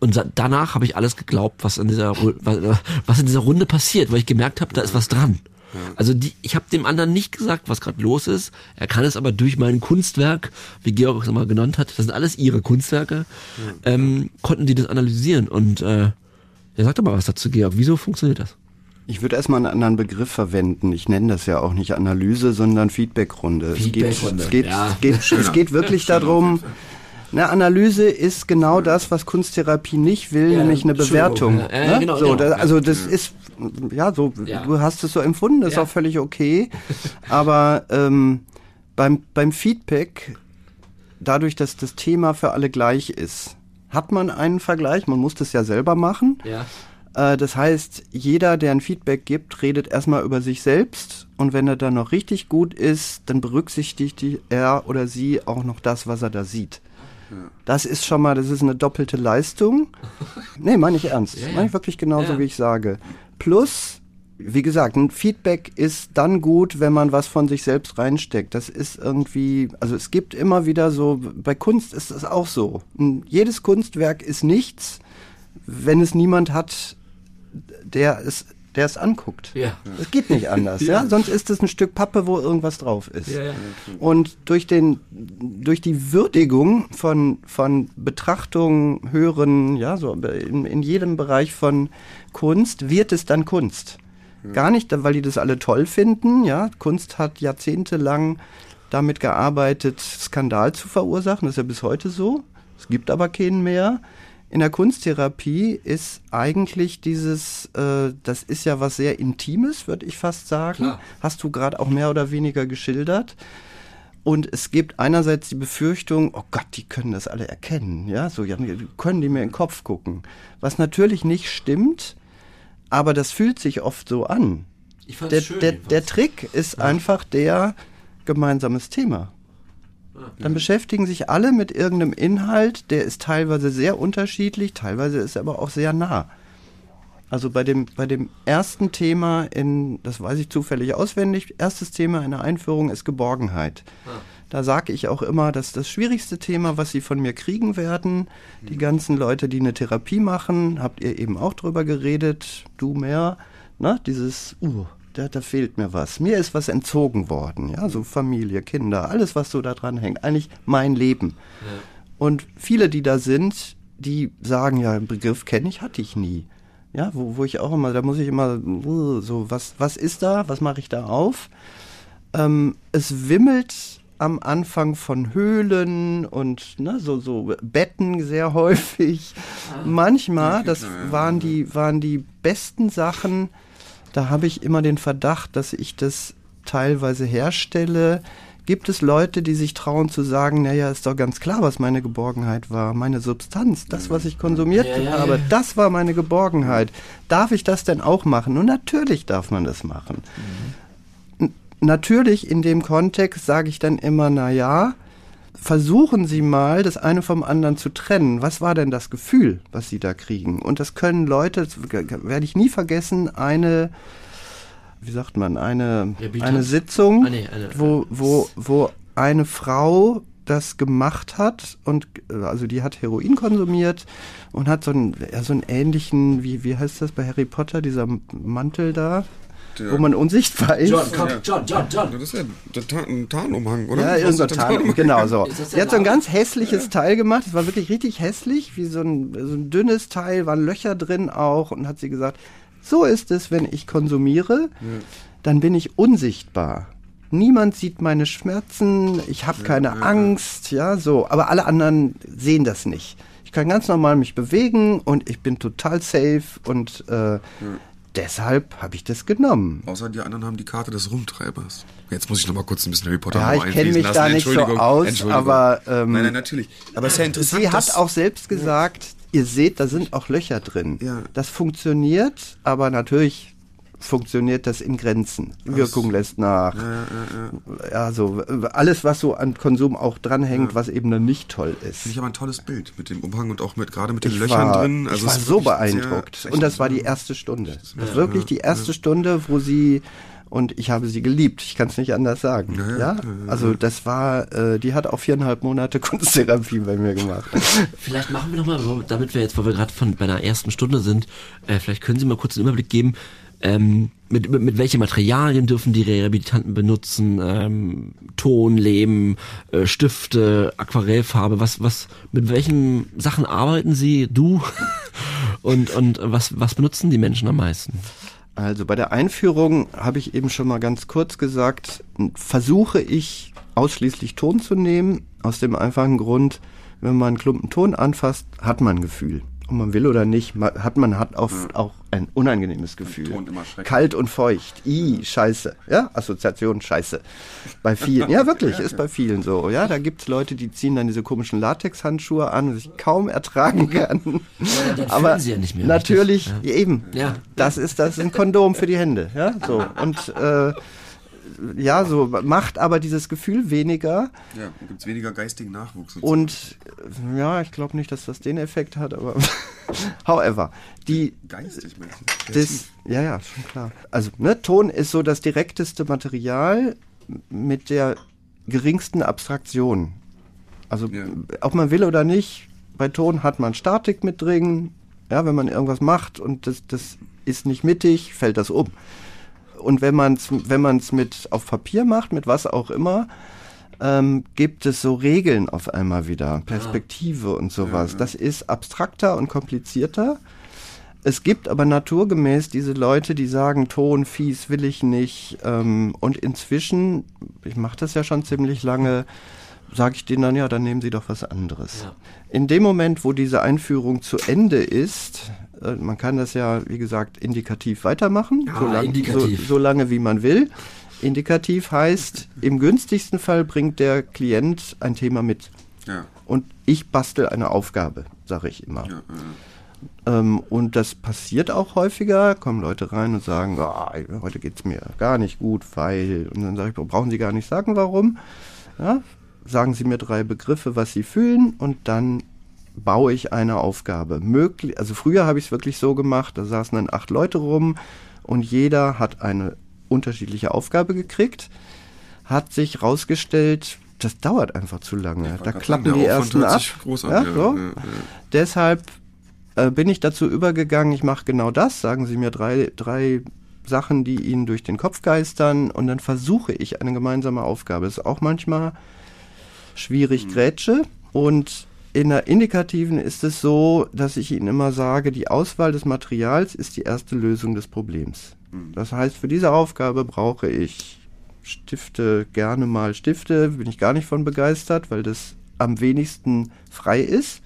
Und danach habe ich alles geglaubt, was in dieser was in dieser Runde passiert, weil ich gemerkt habe, da ist was dran. Also die, ich habe dem anderen nicht gesagt, was gerade los ist. Er kann es aber durch mein Kunstwerk, wie Georg es immer genannt hat, das sind alles ihre Kunstwerke, ja. ähm, konnten die das analysieren. Und äh, ja, sag doch mal was dazu, Georg. Wieso funktioniert das? Ich würde erstmal einen anderen Begriff verwenden. Ich nenne das ja auch nicht Analyse, sondern Feedbackrunde. Feedbackrunde. Es geht, es geht, ja. es geht, es geht wirklich darum, eine Analyse ist genau das, was Kunsttherapie nicht will, ja, nämlich eine Bewertung. Ja, äh, ne? genau, so, genau. Das, also das ist ja so. Ja. Du hast es so empfunden, das ist auch völlig okay. Aber ähm, beim beim Feedback, dadurch, dass das Thema für alle gleich ist, hat man einen Vergleich. Man muss das ja selber machen. Ja. Äh, das heißt, jeder, der ein Feedback gibt, redet erstmal über sich selbst und wenn er dann noch richtig gut ist, dann berücksichtigt er oder sie auch noch das, was er da sieht. Das ist schon mal, das ist eine doppelte Leistung. Nee, meine ich ernst. Ja. Meine ich wirklich genauso, wie ich sage. Plus, wie gesagt, ein Feedback ist dann gut, wenn man was von sich selbst reinsteckt. Das ist irgendwie, also es gibt immer wieder so, bei Kunst ist es auch so. Jedes Kunstwerk ist nichts, wenn es niemand hat, der es der es anguckt. Ja. Es geht nicht anders, ja. ja. Sonst ist es ein Stück Pappe, wo irgendwas drauf ist. Ja, ja. Und durch den, durch die Würdigung von, von Betrachtung, Hören, ja, so in, in jedem Bereich von Kunst wird es dann Kunst. Gar nicht, weil die das alle toll finden, ja. Kunst hat jahrzehntelang damit gearbeitet, Skandal zu verursachen. Das ist ja bis heute so. Es gibt aber keinen mehr in der Kunsttherapie ist eigentlich dieses, äh, das ist ja was sehr Intimes, würde ich fast sagen. Klar. Hast du gerade auch mehr oder weniger geschildert. Und es gibt einerseits die Befürchtung, oh Gott, die können das alle erkennen, ja, so ja, können die mir in den Kopf gucken. Was natürlich nicht stimmt, aber das fühlt sich oft so an. Ich der, schön, der, der Trick ist ja. einfach der gemeinsames Thema. Dann beschäftigen sich alle mit irgendeinem Inhalt, der ist teilweise sehr unterschiedlich, teilweise ist er aber auch sehr nah. Also bei dem, bei dem ersten Thema in, das weiß ich zufällig auswendig, erstes Thema in der Einführung ist Geborgenheit. Ah. Da sage ich auch immer, dass das schwierigste Thema, was Sie von mir kriegen werden, die ganzen Leute, die eine Therapie machen, habt ihr eben auch drüber geredet, du mehr, ne, dieses, uh, da, da fehlt mir was. Mir ist was entzogen worden, ja, so Familie, Kinder, alles, was so da dran hängt. Eigentlich mein Leben. Ja. Und viele, die da sind, die sagen, ja, einen Begriff kenne ich, hatte ich nie. Ja, wo, wo ich auch immer, da muss ich immer uh, so, was, was ist da, was mache ich da auf? Ähm, es wimmelt am Anfang von Höhlen und ne, so, so Betten sehr häufig. Ah. Manchmal, das waren die, waren die besten Sachen, da habe ich immer den Verdacht, dass ich das teilweise herstelle. Gibt es Leute, die sich trauen zu sagen, naja, ist doch ganz klar, was meine Geborgenheit war. Meine Substanz, das, was ich konsumiert ja, ja, habe, ja. das war meine Geborgenheit. Darf ich das denn auch machen? Und natürlich darf man das machen. Mhm. Natürlich in dem Kontext sage ich dann immer, naja, versuchen Sie mal, das eine vom anderen zu trennen. Was war denn das Gefühl, was Sie da kriegen? Und das können Leute, das werde ich nie vergessen, eine, wie sagt man, eine, eine Sitzung, ah, nee, eine, wo, wo, wo eine Frau das gemacht hat und also die hat Heroin konsumiert und hat so einen, ja, so einen ähnlichen, wie, wie heißt das bei Harry Potter, dieser Mantel da? Wo man unsichtbar ist. John, komm, John, John, John. Das ist ja der ein Tarnumhang, oder? Ja, Was irgendein Tarnumhang? genau so. Der Sie hat so ein ganz hässliches Teil gemacht. Es war wirklich richtig hässlich, wie so ein, so ein dünnes Teil, waren Löcher drin auch. Und hat sie gesagt, so ist es, wenn ich konsumiere, dann bin ich unsichtbar. Niemand sieht meine Schmerzen, ich habe keine Angst, ja, so. Aber alle anderen sehen das nicht. Ich kann ganz normal mich bewegen und ich bin total safe und äh, deshalb habe ich das genommen. Außer die anderen haben die Karte des Rumtreibers. Jetzt muss ich noch mal kurz ein bisschen Harry Potter Ja, ich kenn einfließen mich lassen. da nicht so aus, aber, ähm, nein, nein, natürlich. Aber es ist ja interessant. Sie hat auch selbst gesagt, ihr seht, da sind auch Löcher drin. Ja. Das funktioniert, aber natürlich funktioniert das in Grenzen. Wirkung lässt nach. Ja, so äh, alles, was so an Konsum auch dranhängt, was eben dann nicht toll ist. Finde ich aber ein tolles Bild mit dem Umhang und auch mit gerade mit den Ich Löchern war, drin. Also ich war so sehr beeindruckt. echt- Und das war die erste Stunde. Das ist wirklich die erste Stunde, wo sie und ich habe sie geliebt. Ich kann es nicht anders sagen. Ja, Ja, also das war, äh, die hat auch viereinhalb Monate Kunsttherapie bei mir gemacht. Vielleicht machen wir noch mal, wo- damit wir jetzt, wo wir gerade von bei einer ersten Stunde sind, äh, vielleicht können Sie mal kurz einen Überblick geben, ähm, mit, mit, mit welchen Materialien dürfen die Rehabilitanten benutzen? Ähm, Ton, Lehm, äh, Stifte, Aquarellfarbe, was, was, mit welchen Sachen arbeiten Sie, du? und, und was, was benutzen die Menschen am meisten? Also bei der Einführung habe ich eben schon mal ganz kurz gesagt, versuche ich ausschließlich Ton zu nehmen, aus dem einfachen Grund, wenn man einen Klumpen Ton anfasst, hat man ein Gefühl. Ob man will oder nicht, hat man hat oft auch ein unangenehmes Gefühl. Kalt und feucht. I, scheiße. Ja, Assoziation, scheiße. Bei vielen. Ja, wirklich, ist bei vielen so. Ja, da gibt's Leute, die ziehen dann diese komischen Latexhandschuhe an, was ich kaum ertragen kann. dann Aber ja nicht mehr natürlich, richtig, eben. Ja. Das ist das ist ein Kondom für die Hände, ja, so und äh, ja, so macht aber dieses Gefühl weniger Ja, gibt es weniger geistigen Nachwuchs. sozusagen. und äh, ja, ich glaube nicht, dass das den Effekt hat, aber however, die Geistig, das, ja, ja, schon klar. Also, ne, Ton ist so das direkteste Material mit der geringsten Abstraktion. Also, Ja. ob man will oder nicht, bei Ton hat man Statik mit drin. Ja, wenn man irgendwas macht und das, das ist nicht mittig, fällt das um. Und wenn man es wenn man's mit auf Papier macht, mit was auch immer, ähm, gibt es so Regeln auf einmal wieder, Perspektive und sowas. Das ist abstrakter und komplizierter. Es gibt aber naturgemäß diese Leute, die sagen, Ton, fies will ich nicht. Ähm, und inzwischen, ich mache das ja schon ziemlich lange, sage ich denen dann, ja, dann nehmen Sie doch was anderes. Ja. In dem Moment, wo diese Einführung zu Ende ist, äh, man kann das ja, wie gesagt, indikativ weitermachen, Ja, so, lang, indikativ. So, so lange wie man will. Indikativ heißt, im günstigsten Fall bringt der Klient ein Thema mit. Ja, Und ich bastel eine Aufgabe, sage ich immer. ja, ja. Ähm, und das passiert auch häufiger. Kommen Leute rein und sagen, "Ah, heute geht's mir gar nicht gut, weil. Und dann sage ich, brauchen Sie gar nicht sagen, warum. Sagen Sie mir drei Begriffe, was Sie fühlen, und dann baue ich eine Aufgabe. Möglich, also früher habe ich es wirklich so gemacht, da saßen dann acht Leute rum und jeder hat eine unterschiedliche Aufgabe gekriegt, hat sich rausgestellt, das dauert einfach zu lange. Da klappen die ersten ab. sich groß an, ja, so. ja, ja. Deshalb äh, bin ich dazu übergegangen, ich mache genau das. Sagen Sie mir drei, drei Sachen, die Ihnen durch den Kopf geistern und dann versuche ich eine gemeinsame Aufgabe. Das ist auch manchmal schwierig, Grätsche. Und in der Indikativen ist es so, dass ich Ihnen immer sage, die Auswahl des Materials ist die erste Lösung des Problems. Das heißt, für diese Aufgabe brauche ich Stifte, gerne mal Stifte, bin ich gar nicht von begeistert, weil das am wenigsten frei ist.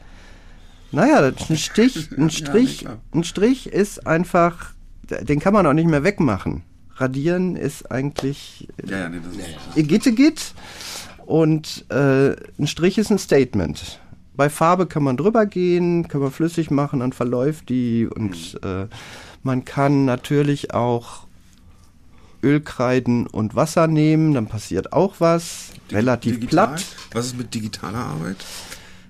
Naja, ein Stich, ein Strich, ein Strich ist einfach, den kann man auch nicht mehr wegmachen. Radieren ist eigentlich Ja, ja, nee, das ist. Igitte git und äh, ein Strich ist ein Statement. Bei Farbe kann man drüber gehen, kann man flüssig machen, dann verläuft die und äh, man kann natürlich auch Ölkreiden und Wasser nehmen, dann passiert auch was. Relativ Digital? platt. Was ist mit digitaler Arbeit?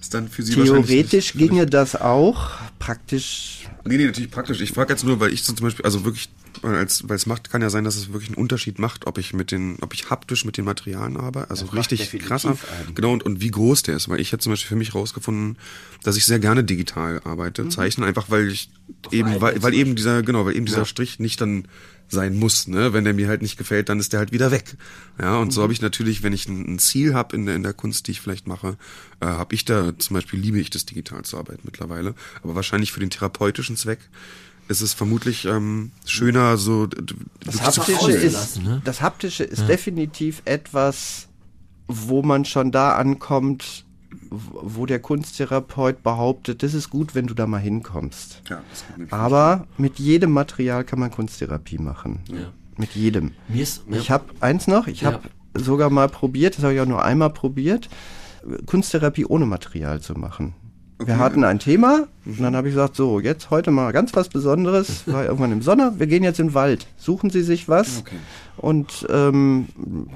Ist dann für Sie Theoretisch nicht- ginge das auch. praktisch. Nee, nee, natürlich praktisch. Ich frage jetzt nur, weil ich so zum Beispiel, also wirklich, als, weil es macht, kann ja sein, dass es wirklich einen Unterschied macht, ob ich mit den, ob ich haptisch mit den Materialien arbeite, also Das richtig krass ab. Genau, und, und wie groß der ist, weil ich hätte zum Beispiel für mich rausgefunden, dass ich sehr gerne digital arbeite, zeichne, einfach weil ich eben, iPad weil, weil eben dieser, genau, weil eben dieser Strich nicht dann sein muss, ne? Wenn der mir halt nicht gefällt, dann ist der halt wieder weg. Ja, und so habe ich natürlich, wenn ich ein, ein Ziel habe in der, in der Kunst, die ich vielleicht mache, äh, habe ich da zum Beispiel liebe ich das digital zu arbeiten mittlerweile. Aber wahrscheinlich für den therapeutischen Zweck ist es vermutlich ähm, schöner, so Das Haptische ist, lassen, ne? das Haptische ist definitiv etwas, wo man schon da ankommt, wo der Kunsttherapeut behauptet, das ist gut, wenn du da mal hinkommst. Ja, Aber mit jedem Material kann man Kunsttherapie machen. Mit jedem. Mir ist, Ich habe eins noch, ich Ja. habe sogar mal probiert, das habe ich auch nur einmal probiert, Kunsttherapie ohne Material zu machen. Wir hatten ein Thema und dann habe ich gesagt, so, jetzt heute mal ganz was Besonderes, war irgendwann im Sommer, wir gehen jetzt in den Wald, suchen Sie sich was Okay. und ähm,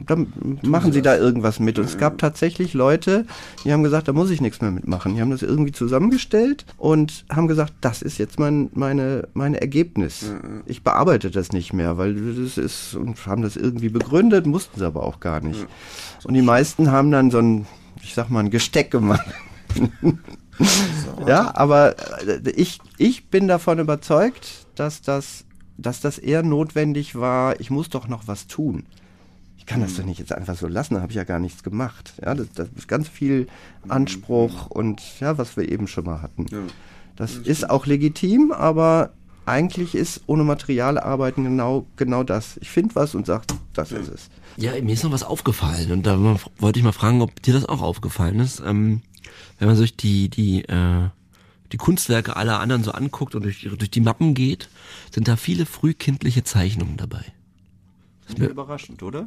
dann machen Sie da irgendwas mit. Und es gab tatsächlich Leute, die haben gesagt, da muss ich nichts mehr mitmachen. Die haben das irgendwie zusammengestellt und haben gesagt, das ist jetzt mein meine meine Ergebnis. Ich bearbeite das nicht mehr, weil das ist und haben das irgendwie begründet, mussten sie aber auch gar nicht. Und die meisten haben dann so ein, ich sag mal, ein Gesteck gemacht. Ja, aber äh, ich, ich bin davon überzeugt, dass das, dass das eher notwendig war, ich muss doch noch was tun. Ich kann das doch nicht jetzt einfach so lassen, da habe ich ja gar nichts gemacht. Ja, das, das ist ganz viel Anspruch und ja, was wir eben schon mal hatten. Das ist auch legitim, aber eigentlich ist ohne Material arbeiten genau, genau das. Ich finde was und sage, das ist es. Ja, mir ist noch was aufgefallen und da wollte ich mal fragen, ob dir das auch aufgefallen ist. Ähm, wenn man sich die, die, äh, die Kunstwerke aller anderen so anguckt und durch, durch die Mappen geht, sind da viele frühkindliche Zeichnungen dabei. Überraschend, oder?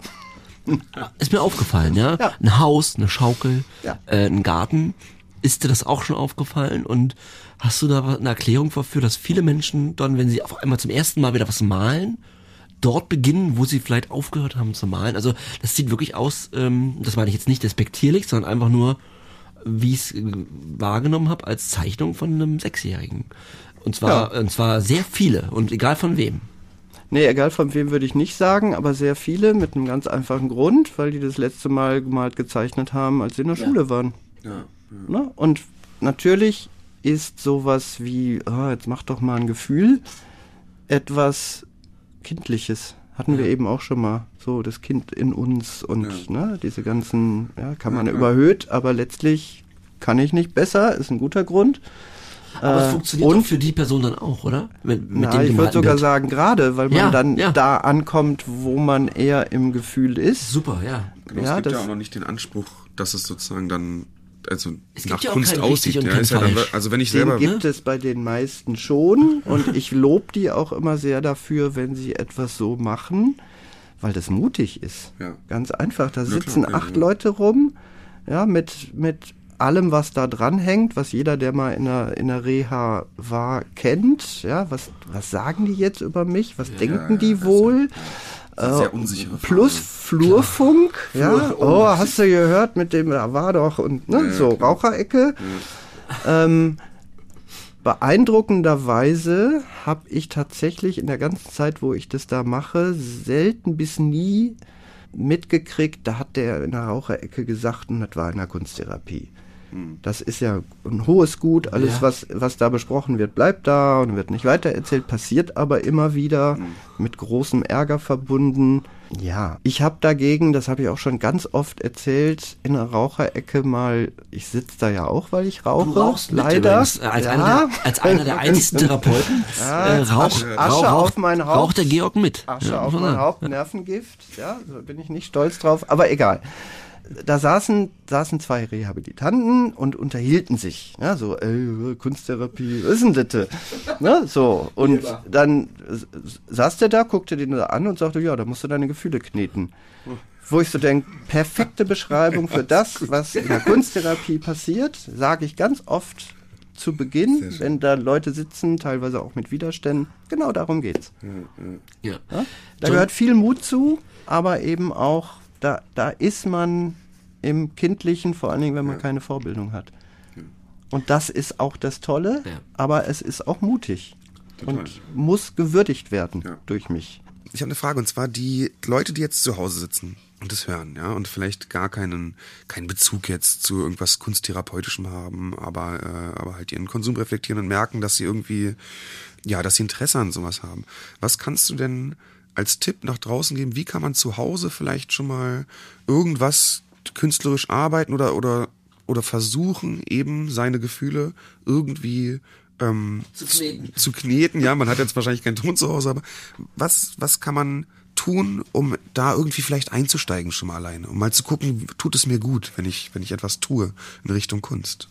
Ist mir aufgefallen, ja? Ja. Ein Haus, eine Schaukel, Ja. äh, ein Garten. Ist dir das auch schon aufgefallen? Und hast du da eine Erklärung dafür, dass viele Menschen dann, wenn sie auf einmal zum ersten Mal wieder was malen, dort beginnen, wo sie vielleicht aufgehört haben zu malen? Also das sieht wirklich aus, ähm, das meine ich jetzt nicht despektierlich, sondern einfach nur, wie ich es äh, wahrgenommen habe, als Zeichnung von einem Sechsjährigen. Und zwar, Ja. und zwar sehr viele und egal von wem. Nee, egal von wem würde ich nicht sagen, aber sehr viele mit einem ganz einfachen Grund, weil die das letzte Mal gemalt gezeichnet haben, als sie in der Schule waren. Ja, Ne? Und natürlich ist sowas wie, ah, jetzt mach doch mal ein Gefühl, etwas Kindliches. Hatten wir eben auch schon mal. So, das Kind in uns und ne, diese ganzen, ja, kann man überhöht, aber letztlich kann ich nicht besser, ist ein guter Grund. Aber es Äh, funktioniert und- für die Person dann auch, oder? Mit, mit Na, dem ich würde sogar Bild. sagen, gerade, weil man Ja, dann ja. da ankommt, wo man eher im Gefühl ist. Super, ja. Genau, Ja, es gibt das- ja auch noch nicht den Anspruch, dass es sozusagen dann also Es gibt nach ja auch Kunst aussieht. und Ja, kein ist ja dann, also wenn ich Den selber gibt es bei den meisten schon und ich lobe die auch immer sehr dafür, wenn sie etwas so machen, weil das mutig ist. Ja. Ganz einfach, da klar, sitzen ja, acht ja. Leute rum, ja, mit, mit allem, was da dran hängt, was jeder, der mal in der, in der Reha war, kennt. Ja, was, was sagen die jetzt über mich? Was denken ja, die wohl? eine sehr unsichere Plus. Flurfunk, ja. Flur- Oh, oh, hast du gehört mit dem, da war doch und ne, so Raucherecke. Ähm, beeindruckenderweise habe ich tatsächlich in der ganzen Zeit, wo ich das da mache, selten bis nie mitgekriegt, da hat der in der Raucherecke gesagt, und das war in der Kunsttherapie. Das ist ja ein hohes Gut, alles, Ja. was, was da besprochen wird, bleibt da und wird nicht weitererzählt, passiert aber immer wieder mit großem Ärger verbunden. Ja, ich habe dagegen, das habe ich auch schon ganz oft erzählt, in der Raucherecke mal, ich sitze da ja auch, weil ich rauche, Du rauchst leider. äh, als, ja. einer der, als einer der einzigsten Therapeuten äh, rauch, Asche rauch, auf mein Haupt. raucht der Georg mit. Asche Ja, auf muss man mein sagen. Haupt, Nervengift, ja, da bin ich nicht stolz drauf, aber egal. Da saßen, saßen zwei Rehabilitanten und unterhielten sich, ja, so, ey, Kunsttherapie, was ist denn das? Ne, so, und dann saß der da, guckte den da an und sagte, ja, da musst du deine Gefühle kneten. Wo ich so denke, perfekte Beschreibung für das, was in der Kunsttherapie passiert, sage ich ganz oft zu Beginn, wenn da Leute sitzen, teilweise auch mit Widerständen, genau darum geht's. Ja. Ja? Da John- gehört viel Mut zu, aber eben auch, da, da ist man im Kindlichen, vor allen Dingen, wenn man keine Vorbildung hat. Und das ist auch das Tolle, Ja. aber es ist auch mutig Total. und muss gewürdigt werden Ja. durch mich. Ich habe eine Frage und zwar die Leute, die jetzt zu Hause sitzen und das hören, ja, und vielleicht gar keinen keinen Bezug jetzt zu irgendwas kunsttherapeutischem haben, aber äh, aber halt ihren Konsum reflektieren und merken, dass sie irgendwie ja, dass sie Interesse an sowas haben. Was kannst du denn als Tipp nach draußen geben? Wie kann man zu Hause vielleicht schon mal irgendwas künstlerisch arbeiten oder oder oder versuchen eben seine Gefühle irgendwie ähm, Zu kneten. zu kneten. Ja, man hat jetzt wahrscheinlich keinen Ton zu Hause, aber was, was kann man tun, um da irgendwie vielleicht einzusteigen schon mal alleine, um mal zu gucken, tut es mir gut, wenn ich, wenn ich etwas tue in Richtung Kunst?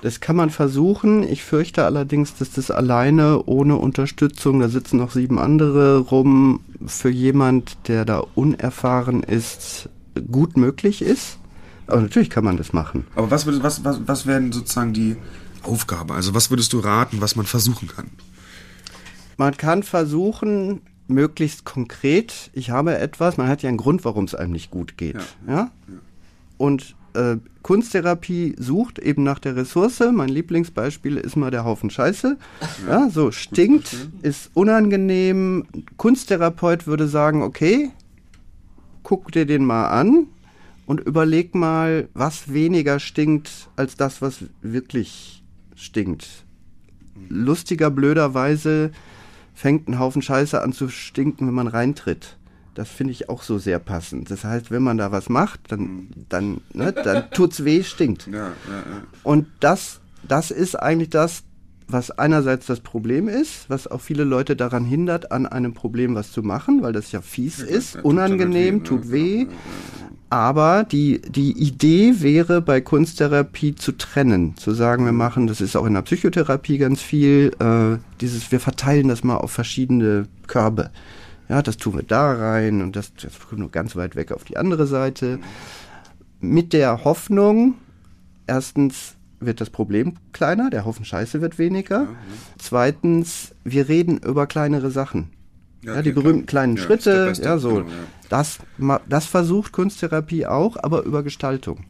Das kann man versuchen. Ich fürchte allerdings, dass das alleine ohne Unterstützung, da sitzen noch sieben andere rum, für jemand, der da unerfahren ist, gut möglich ist. Aber natürlich kann man das machen. Aber was, würdest- was, was, was wären sozusagen die Aufgabe? Also was würdest du raten, was man versuchen kann? Man kann versuchen, möglichst konkret, ich habe etwas, man hat ja einen Grund, warum es einem nicht gut geht. Ja? Und äh, Kunsttherapie sucht eben nach der Ressource. Mein Lieblingsbeispiel ist mal der Haufen Scheiße. Ja, so stinkt, ist unangenehm. Kunsttherapeut würde sagen, okay, guck dir den mal an und überleg mal, was weniger stinkt als das, was wirklich stinkt. Lustiger, blöderweise fängt ein Haufen Scheiße an zu stinken, wenn man reintritt. Das finde ich auch so sehr passend. Das heißt, wenn man da was macht, dann, dann, ne, dann tut's weh, stinkt. Ja, ja, ja. Und das, das ist eigentlich das, was einerseits das Problem ist, was auch viele Leute daran hindert, an einem Problem was zu machen, weil das ja fies ist, ja, tut unangenehm, dann tut weh, weh. ja, Aber die, die Idee wäre bei Kunsttherapie zu trennen, zu sagen, wir machen, das ist auch in der Psychotherapie ganz viel, äh, dieses, wir verteilen das mal auf verschiedene Körbe. Ja, das tun wir da rein und das, das kommt nur ganz weit weg auf die andere Seite. Mit der Hoffnung, erstens wird das Problem kleiner, der Haufen Scheiße wird weniger. Zweitens, wir reden über kleinere Sachen. Ja, Ja, die berühmten kleinen Ja, Schritte, ja, so. genau, ja. Das, das versucht Kunsttherapie auch, aber über Gestaltung.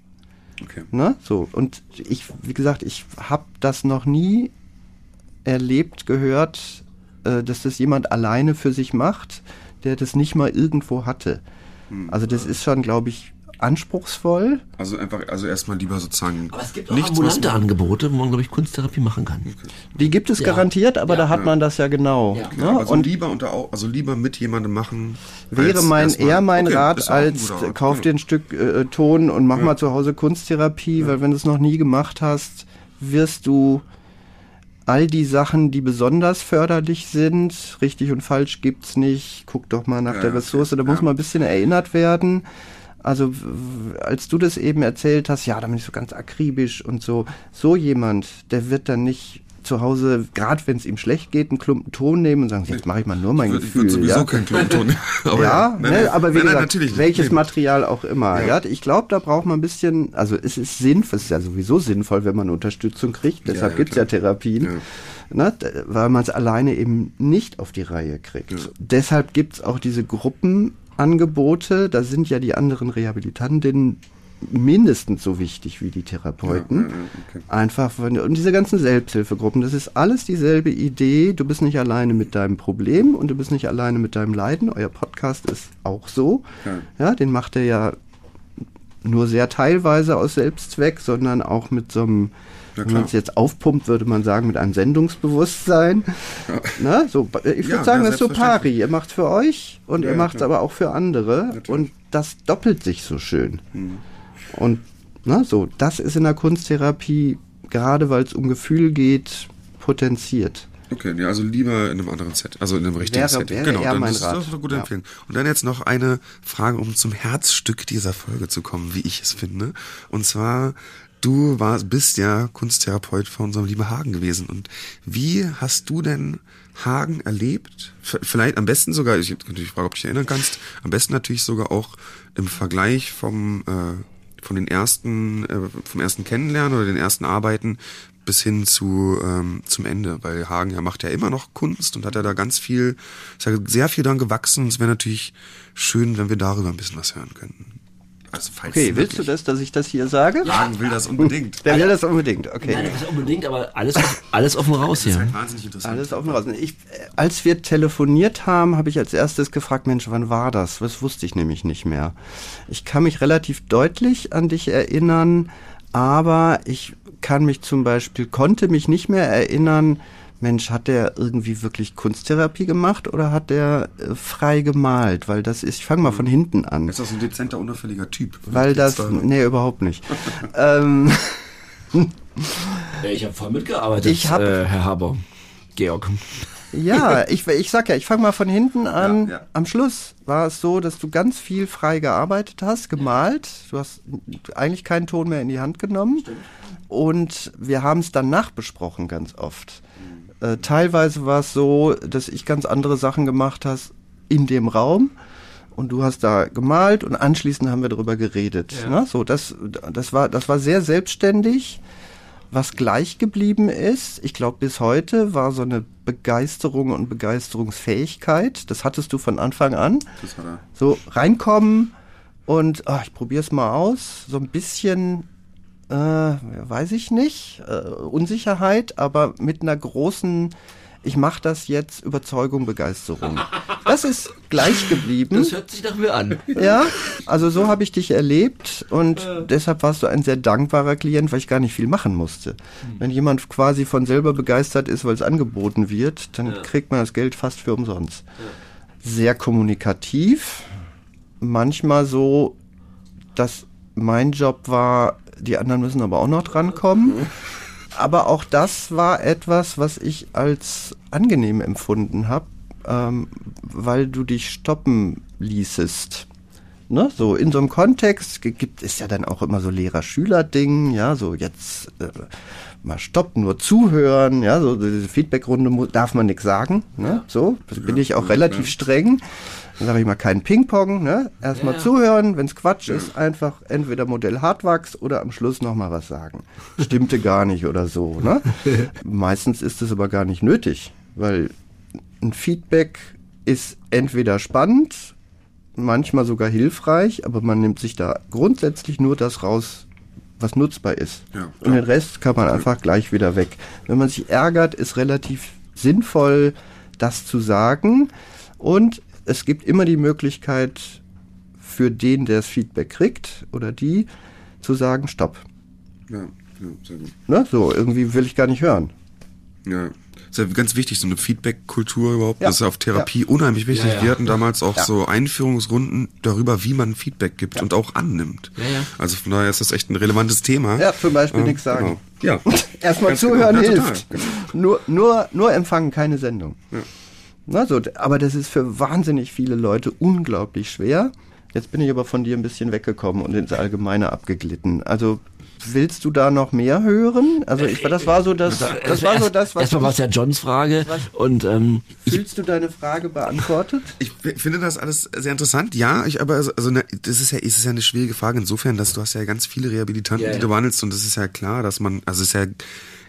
Okay. Ne? So. Und ich, wie gesagt, ich habe das noch nie erlebt, gehört, äh, dass das jemand alleine für sich macht, der das nicht mal irgendwo hatte. Hm. Also das ist schon, glaube ich, anspruchsvoll. Also einfach, also erstmal lieber sozusagen Aber es gibt auch nichts, ambulante man, Angebote, wo man, glaube ich, Kunsttherapie machen kann. Die gibt es Ja. garantiert, aber Ja. da hat man das ja genau. Ja. Ne? also Und lieber unter, also lieber mit jemandem machen. wäre mein erstmal- eher mein Okay, Rat als kauf ja. dir ein Stück äh, Ton und mach mal zu Hause Kunsttherapie, weil wenn du es noch nie gemacht hast, wirst du all die Sachen, die besonders förderlich sind, richtig und falsch gibt's nicht. Guck doch mal nach Ja, der okay. Ressource, da muss Ja. man ein bisschen erinnert werden. Also als du das eben erzählt hast, ja, da bin ich so ganz akribisch und so. So jemand, der wird dann nicht zu Hause, gerade wenn es ihm schlecht geht, einen Klumpen Ton nehmen und sagen, jetzt mache ich mal nur mein Ich würde Gefühl. sowieso ja? keinen Klumpenton. aber ja, nein, ne, nein, aber wie nein, nein, gesagt, nicht. welches Nee. Material auch immer. Ja. Ja. Ich glaube, da braucht man ein bisschen, also es ist sinnvoll, es ist ja sowieso sinnvoll, wenn man Unterstützung kriegt, deshalb ja, ja klar. Therapien, ne, weil man es alleine eben nicht auf die Reihe kriegt. Deshalb gibt's auch diese Gruppenangebote, da sind ja die anderen Rehabilitantinnen mindestens so wichtig wie die Therapeuten. Ja, okay. Einfach von, und diese ganzen Selbsthilfegruppen, das ist alles dieselbe Idee. Du bist nicht alleine mit deinem Problem und du bist nicht alleine mit deinem Leiden. Euer Podcast ist auch so. Ja. Ja, den macht er ja nur sehr teilweise aus Selbstzweck, sondern auch mit so einem, wenn man es jetzt aufpumpt, würde man sagen, mit einem Sendungsbewusstsein. Na, so, ich würde Ja, sagen, ja, das ist so pari. Ihr macht für euch und Ja, ihr ja, macht es aber auch für andere. Natürlich. Und das doppelt sich so schön. Mhm. Und na, so, das ist in der Kunsttherapie, gerade weil es um Gefühl geht, potenziert. Okay, nee, also lieber in einem anderen Set, also in einem richtigen Wäre- Set. wäre genau, dann mein ist Rat. das eine gute Ja. Empfehlung. Und dann jetzt noch eine Frage, um zum Herzstück dieser Folge zu kommen, wie ich es finde. Und zwar, du warst, bist ja Kunsttherapeut von unserem lieben Hagen gewesen. Und wie hast du denn Hagen erlebt? Vielleicht am besten sogar, ich könnte dich fragen, ob du dich erinnern kannst, am besten natürlich sogar auch im Vergleich vom, äh, von den ersten, äh, vom ersten Kennenlernen oder den ersten Arbeiten bis hin zu ähm, zum Ende, weil Hagen ja macht ja immer noch Kunst und hat ja da ganz viel, ist ja sehr viel dran gewachsen. Und es wäre natürlich schön, wenn wir darüber ein bisschen was hören könnten. Also, okay, willst du das, dass ich das hier sage? Jagen will das unbedingt. Der will das unbedingt, okay. Nein, das unbedingt, aber alles, alles offen raus hier. Das ist halt wahnsinnig interessant. Alles offen raus. Ich, als wir telefoniert haben, habe ich als erstes gefragt, Mensch, wann war das? Das wusste ich nämlich nicht mehr. Ich kann mich relativ deutlich an dich erinnern, aber ich kann mich zum Beispiel, konnte mich nicht mehr erinnern, Mensch, hat der irgendwie wirklich Kunsttherapie gemacht oder hat der äh, frei gemalt? Weil das ist, ich fange mal von hinten an. Ist das ein dezenter, unauffälliger Typ? Weil das, da nee, überhaupt nicht. ähm, ich habe voll mitgearbeitet, ich hab, äh, Herr Haber. Georg. Ja, ich, ich sag ja, ich fange mal von hinten an. Ja, ja. Am Schluss war es so, dass du ganz viel frei gearbeitet hast, gemalt. Du hast eigentlich keinen Ton mehr in die Hand genommen. Stimmt. Und wir haben es dann nachbesprochen ganz oft. Äh, teilweise war es so, dass ich ganz andere Sachen gemacht hast in dem Raum und du hast da gemalt und anschließend haben wir darüber geredet. Ja. Ne? So, das, das war, das war sehr selbstständig. Was gleich geblieben ist, ich glaube bis heute, war so eine Begeisterung und Begeisterungsfähigkeit. Das hattest du von Anfang an. Das hat er. So reinkommen und ach, ich probiere es mal aus. So ein bisschen äh, weiß ich nicht, äh, Unsicherheit, aber mit einer großen, ich mache das jetzt, Überzeugung, Begeisterung. Das ist gleich geblieben. Das hört sich nach mir an. Ja, also so habe ich dich erlebt und äh. deshalb warst du ein sehr dankbarer Klient, weil ich gar nicht viel machen musste. Hm. Wenn jemand quasi von selber begeistert ist, weil es angeboten wird, dann ja. kriegt man das Geld fast für umsonst. Ja. Sehr kommunikativ, manchmal so, dass mein Job war, die anderen müssen aber auch noch drankommen. Aber auch das war etwas, was ich als angenehm empfunden habe, ähm, weil du dich stoppen ließest. Ne? So in so einem Kontext gibt es ja dann auch immer so Lehrer-Schüler-Ding, ja, so jetzt äh, mal stopp, nur zuhören, ja, so diese Feedback-Runde darf man nichts sagen, ne? So, bin ich auch relativ streng sage ich mal kein Ping-Pong, ne? Erstmal ja. zuhören, wenn es Quatsch ist, einfach entweder Modell Hartwachs oder am Schluss nochmal was sagen. Stimmte gar nicht oder so, ne? Meistens ist es aber gar nicht nötig, weil ein Feedback ist entweder spannend, manchmal sogar hilfreich, aber man nimmt sich da grundsätzlich nur das raus, was nutzbar ist. Ja, Und den Rest kann man einfach gleich wieder weg. Wenn man sich ärgert, ist relativ sinnvoll, das zu sagen. Und es gibt immer die Möglichkeit für den, der das Feedback kriegt oder die, zu sagen, stopp. Ja, ja sehr gut. Ne? So, irgendwie will ich gar nicht hören. Ja, ist ja ganz wichtig, so eine Feedback-Kultur überhaupt. Ja. Das ist auf Therapie ja. unheimlich wichtig. Ja, Wir hatten damals auch so Einführungsrunden darüber, wie man Feedback gibt und auch annimmt. Also von daher ist das echt ein relevantes Thema. Ja, zum Beispiel ähm, nichts sagen. Genau. Ja. Erstmal genau. zuhören genau. hilft. Genau. Nur, nur, nur empfangen, keine Sendung. Ja. Also, aber das ist für wahnsinnig viele Leute unglaublich schwer. Jetzt bin ich aber von dir ein bisschen weggekommen und ins Allgemeine abgeglitten. Also willst du da noch mehr hören? Also ich, das war so das, das war so das, was. Erstmal war es ja Johns Frage und ähm, fühlst du deine Frage beantwortet? Ich finde das alles sehr interessant. Ja, ich aber also ne, das ist ja ist es ja eine schwierige Frage insofern, dass du hast ja ganz viele Rehabilitanten, yeah. die du behandelst und das ist ja klar, dass man also es ist ja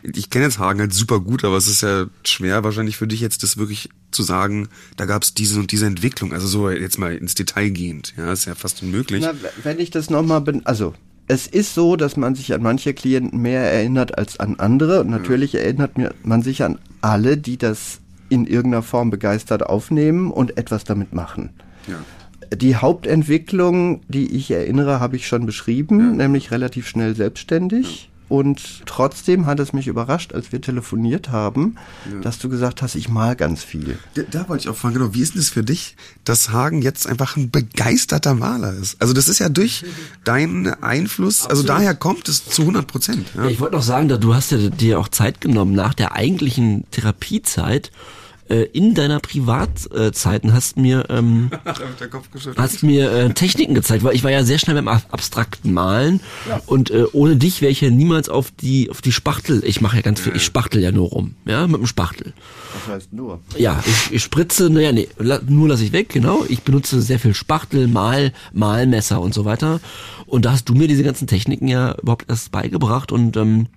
ich kenne jetzt Hagen halt super gut, aber es ist ja schwer wahrscheinlich für dich jetzt das wirklich zu sagen, da gab es diese und diese Entwicklung. Also so jetzt mal ins Detail gehend, ja, ist ja fast unmöglich. Na, wenn ich das nochmal bin, also es ist so, dass man sich an manche Klienten mehr erinnert als an andere. Und natürlich ja. erinnert man sich an alle, die das in irgendeiner Form begeistert aufnehmen und etwas damit machen. Ja. Die Hauptentwicklung, die ich erinnere, habe ich schon beschrieben, ja. nämlich relativ schnell selbstständig. Und trotzdem hat es mich überrascht, als wir telefoniert haben, ja. dass du gesagt hast, ich mal ganz viel. Da, da, wollte ich auch fragen, genau, wie ist denn das für dich, dass Hagen jetzt einfach ein begeisterter Maler ist? Also das ist ja durch deinen Einfluss, also Absolut. also daher kommt es zu 100 Prozent. Ja. ja. ich wollte noch sagen, du hast ja dir auch Zeit genommen nach der eigentlichen Therapiezeit äh, in deiner Privatzeiten hast mir ähm, hast mir äh, Techniken gezeigt, weil ich war ja sehr schnell beim abstrakten Malen ja. und äh, ohne dich wäre ich ja niemals auf die auf die Spachtel. Ich mache ja ganz viel, ich spachtel ja nur rum, ja, mit dem Spachtel. Was heißt nur? Ja, ich, ich spritze, naja, nee, nur lasse ich weg, genau. Ich benutze sehr viel Spachtel, Mal, Malmesser und so weiter. Und da hast du mir diese ganzen Techniken ja überhaupt erst beigebracht und ähm,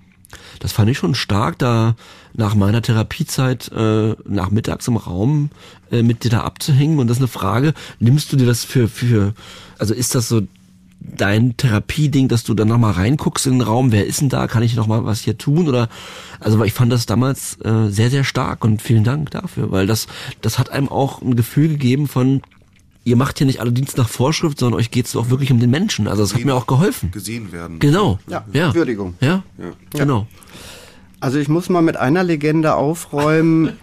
das fand ich schon stark, da nach meiner Therapiezeit äh, nachmittags im Raum äh, mit dir da abzuhängen. Und das ist eine Frage, nimmst du dir das für, für, also ist das so dein Therapieding, dass du dann nochmal reinguckst in den Raum, wer ist denn da, kann ich nochmal was hier tun? Oder, also ich fand das damals äh, sehr, sehr stark und vielen Dank dafür, weil das, das hat einem auch ein Gefühl gegeben von, ihr macht hier nicht alle Dienst nach Vorschrift, sondern euch geht es auch wirklich um den Menschen. Also das hat mir auch geholfen. Gesehen werden. Genau. Ja, ja. Würdigung. Ja, ja. genau. Also ich muss mal mit einer Legende aufräumen.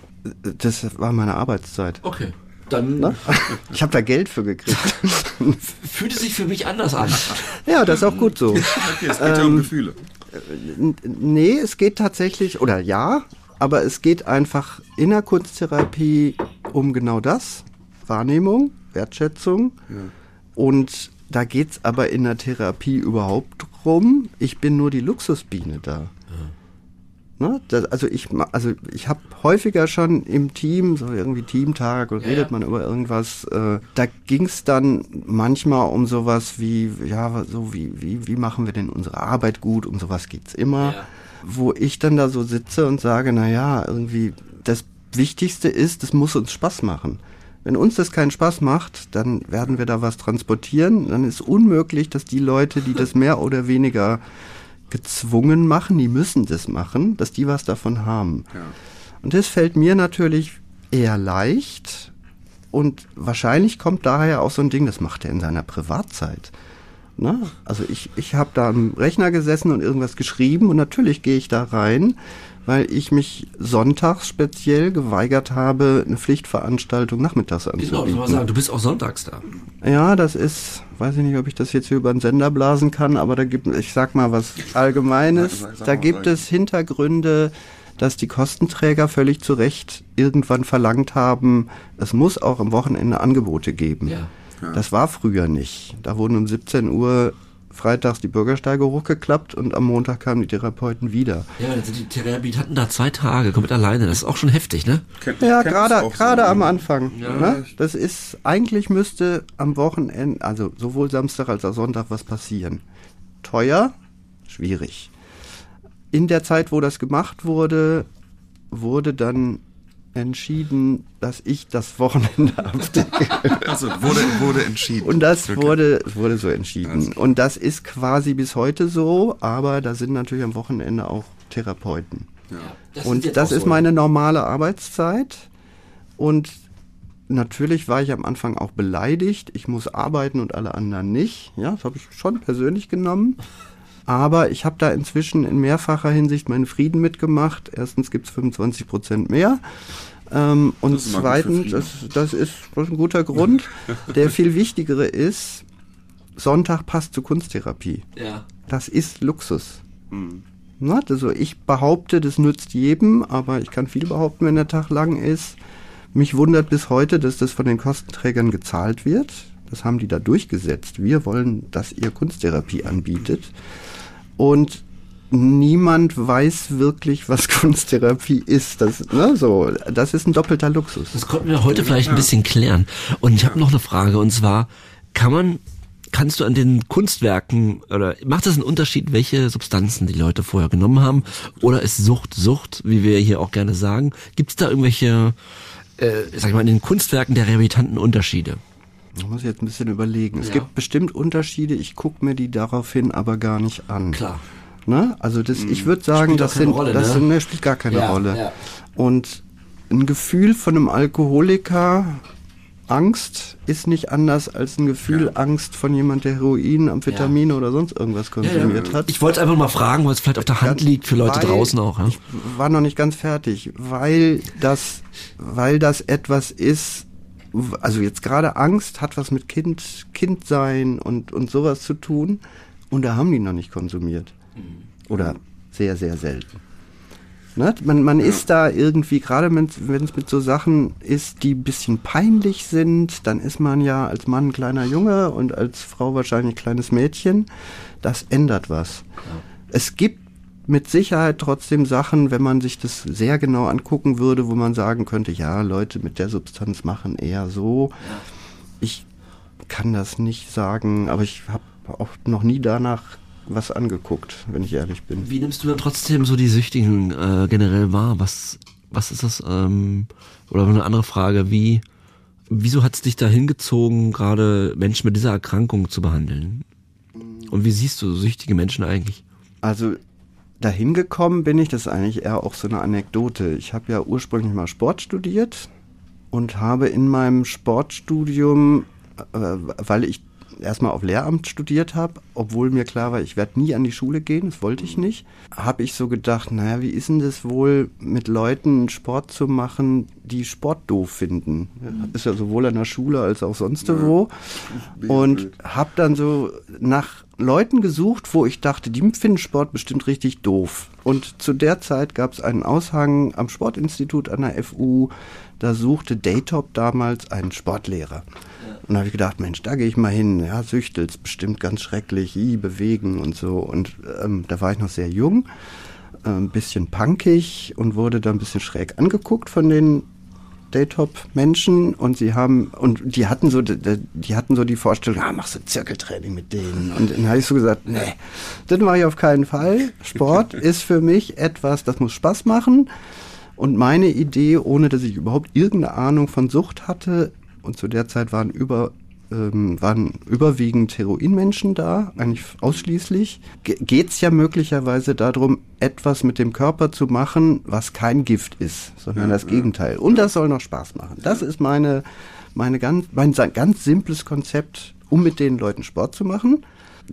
Das war meine Arbeitszeit. Okay. Dann Ne? Ich habe da Geld für gekriegt. fühlt es sich für mich anders an. ja, das ist auch gut so. Okay, es geht ja um Gefühle. N- Nee, es geht tatsächlich, oder ja, aber es geht einfach in der Kunsttherapie um genau das. Wahrnehmung, Wertschätzung. Und da geht's aber in der Therapie überhaupt drum. Ich bin nur die Luxusbiene da. Ne? Das, also ich, also ich habe häufiger schon im Team, so irgendwie Teamtag oder redet man über irgendwas, äh, da ging's dann manchmal um sowas wie, ja, so wie, wie, wie machen wir denn unsere Arbeit gut, um sowas geht's immer. Wo ich dann da so sitze und sage, na ja, irgendwie, das Wichtigste ist, das muss uns Spaß machen. Wenn uns das keinen Spaß macht, dann werden wir da was transportieren. Dann ist unmöglich, dass die Leute, die das mehr oder weniger gezwungen machen, die müssen das machen, dass die was davon haben. Und das fällt mir natürlich eher leicht. Und wahrscheinlich kommt daher auch so ein Ding, das macht er in seiner Privatzeit. Ne? Also ich, ich habe da am Rechner gesessen und irgendwas geschrieben und natürlich gehe ich da rein, weil ich mich sonntags speziell geweigert habe, eine Pflichtveranstaltung nachmittags Genau, anzubieten. muss man sagen, du bist auch sonntags da. Ja, das ist, weiß ich nicht, ob ich das jetzt hier über den Sender blasen kann, aber da gibt ich sag mal was Allgemeines. Sag- sag da gibt es Hintergründe, dass die Kostenträger völlig zu Recht irgendwann verlangt haben, es muss auch am Wochenende Angebote geben. Ja. Das war früher nicht. Da wurden um 17 Uhr freitags die Bürgersteige hochgeklappt und am Montag kamen die Therapeuten wieder. Ja, sind die Therapeuten da zwei Tage, komplett alleine. Das ist auch schon heftig, ne? Kennt- Ja, gerade gerade so. am Anfang. Ja. Ne? Das ist eigentlich müsste am Wochenende, also sowohl Samstag als auch Sonntag was passieren. Teuer, schwierig. In der Zeit, wo das gemacht wurde, wurde dann entschieden, dass ich das Wochenende abdecke. Also wurde, wurde entschieden. Und das Okay. wurde, wurde so entschieden. Klar. Und das ist quasi bis heute so, aber da sind natürlich am Wochenende auch Therapeuten. Das Und das ist meine normale Arbeitszeit. Und natürlich war ich am Anfang auch beleidigt. Ich muss arbeiten und alle anderen nicht. Ja, das habe ich schon persönlich genommen. Aber ich habe da inzwischen in mehrfacher Hinsicht meinen Frieden mitgemacht. Erstens gibt es 25 Prozent mehr. Ähm, und zweitens, das, das, ist, das ist ein guter Grund. Der viel wichtigere ist, Sonntag passt zur Kunsttherapie. Ja. Das ist Luxus. Na, also ich behaupte, das nützt jedem, aber ich kann viel behaupten, wenn der Tag lang ist. Mich wundert bis heute, dass das von den Kostenträgern gezahlt wird. Das haben die da durchgesetzt. Wir wollen, dass ihr Kunsttherapie anbietet. Und niemand weiß wirklich, was Kunsttherapie ist. Das, ne, so, das ist ein doppelter Luxus. Das konnten wir heute vielleicht ein bisschen klären. Und ich habe noch eine Frage und zwar, kann man, kannst du an den Kunstwerken oder macht das einen Unterschied, welche Substanzen die Leute vorher genommen haben? Oder ist Sucht Sucht, wie wir hier auch gerne sagen? Gibt es da irgendwelche, äh, sag ich mal, in den Kunstwerken der Rehabilitanten Unterschiede? Da muss ich jetzt ein bisschen überlegen. Es Ja. gibt bestimmt Unterschiede, ich gucke mir die daraufhin aber gar nicht an. Klar. Ne? Also das, ich würde sagen, das sind, Rolle, das ne? sind, ne, spielt gar keine Ja, Rolle. ja. Und ein Gefühl von einem Alkoholiker, Angst ist nicht anders als ein Gefühl Angst von jemand, der Heroin, Amphetamine oder sonst irgendwas konsumiert hat. Ich wollte einfach mal fragen, weil es vielleicht auf der Hand liegt für Leute Weil- draußen auch. Ja? Ich war noch nicht ganz fertig, weil das, weil das etwas ist, also jetzt gerade Angst hat was mit Kind, Kindsein und, und sowas zu tun und da haben die noch nicht konsumiert. Oder sehr, sehr selten. Ne? Man, man ist da irgendwie, gerade wenn es mit so Sachen ist, die ein bisschen peinlich sind, dann ist man ja als Mann ein kleiner Junge und als Frau wahrscheinlich ein kleines Mädchen. Das ändert was. Es gibt mit Sicherheit trotzdem Sachen, wenn man sich das sehr genau angucken würde, wo man sagen könnte, ja, Leute mit der Substanz machen eher so. Ich kann das nicht sagen, aber ich habe auch noch nie danach was angeguckt, wenn ich ehrlich bin. Wie nimmst du dann trotzdem so die Süchtigen äh, generell wahr? Was, was ist das? Ähm, oder eine andere Frage, wie, wieso hat es dich da hingezogen, gerade Menschen mit dieser Erkrankung zu behandeln? Und wie siehst du süchtige Menschen eigentlich? Also dahin gekommen bin ich, das ist eigentlich eher auch so eine Anekdote. Ich habe ja ursprünglich mal Sport studiert und habe in meinem Sportstudium, äh, weil ich erstmal auf Lehramt studiert habe, obwohl mir klar war, ich werde nie an die Schule gehen, das wollte ich nicht, habe ich so gedacht, naja, wie ist denn das wohl, mit Leuten Sport zu machen, die Sport doof finden? Ist ja sowohl an der Schule als auch sonst ja. wo. Und habe dann so nach Leuten gesucht, wo ich dachte, die finden Sport bestimmt richtig doof. Und zu der Zeit gab es einen Aushang am Sportinstitut an der FU, da suchte Daytop damals einen Sportlehrer. Und da habe ich gedacht, Mensch, da gehe ich mal hin. Ja, Süchtels, bestimmt ganz schrecklich, i, bewegen und so. Und ähm, da war ich noch sehr jung, äh, ein bisschen punkig und wurde da ein bisschen schräg angeguckt von den Daytop-Menschen und sie haben, und die hatten so, die hatten so die Vorstellung, ah, machst du Zirkeltraining mit denen. Und dann habe ich so gesagt, nee, das mache ich auf keinen Fall. Sport ist für mich etwas, das muss Spaß machen. Und meine Idee, ohne dass ich überhaupt irgendeine Ahnung von Sucht hatte, und zu der Zeit waren über ähm, waren überwiegend Heroinmenschen da, eigentlich ausschließlich. Geht es ja möglicherweise darum, etwas mit dem Körper zu machen, was kein Gift ist, sondern ja, das Gegenteil. Und das soll noch Spaß machen. Das ist meine, meine ganz, mein ganz simples Konzept, um mit den Leuten Sport zu machen.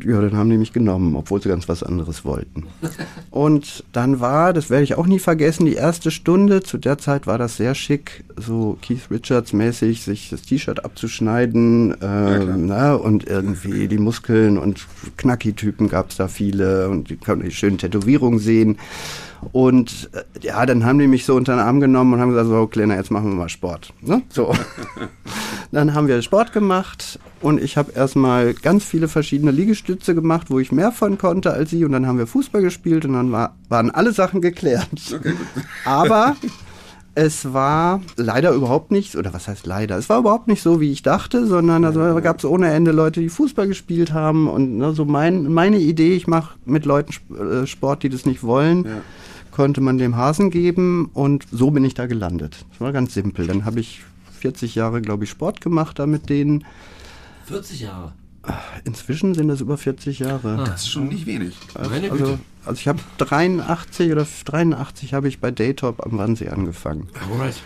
Ja, dann haben die mich genommen, obwohl sie ganz was anderes wollten. Und dann war, das werde ich auch nie vergessen, die erste Stunde, zu der Zeit war das sehr schick, so Keith Richards mäßig, sich das T-Shirt abzuschneiden äh, ja, na, und irgendwie die Muskeln und Knacki-Typen gab es da viele und die konnten die schönen Tätowierungen sehen. Und äh, ja, dann haben die mich so unter den Arm genommen und haben gesagt, so Kleiner, jetzt machen wir mal Sport. Ne? So. dann haben wir Sport gemacht und ich habe erstmal ganz viele verschiedene Liegestütze gemacht, wo ich mehr von konnte als sie. Und dann haben wir Fußball gespielt und dann war, waren alle Sachen geklärt. Okay. Aber es war leider überhaupt nicht, oder was heißt leider, es war überhaupt nicht so, wie ich dachte, sondern also gab es ohne Ende Leute, die Fußball gespielt haben und ne, so mein, meine Idee, ich mache mit Leuten äh, Sport, die das nicht wollen. Ja konnte man dem Hasen geben und so bin ich da gelandet. Das war ganz simpel. Dann habe ich 40 Jahre, glaube ich, Sport gemacht da mit denen. 40 Jahre? Inzwischen sind das über 40 Jahre. Ah, das ist schon nicht wenig. Also, also, also ich habe 83 oder 83 habe ich bei Daytop am Wannsee angefangen. Alright.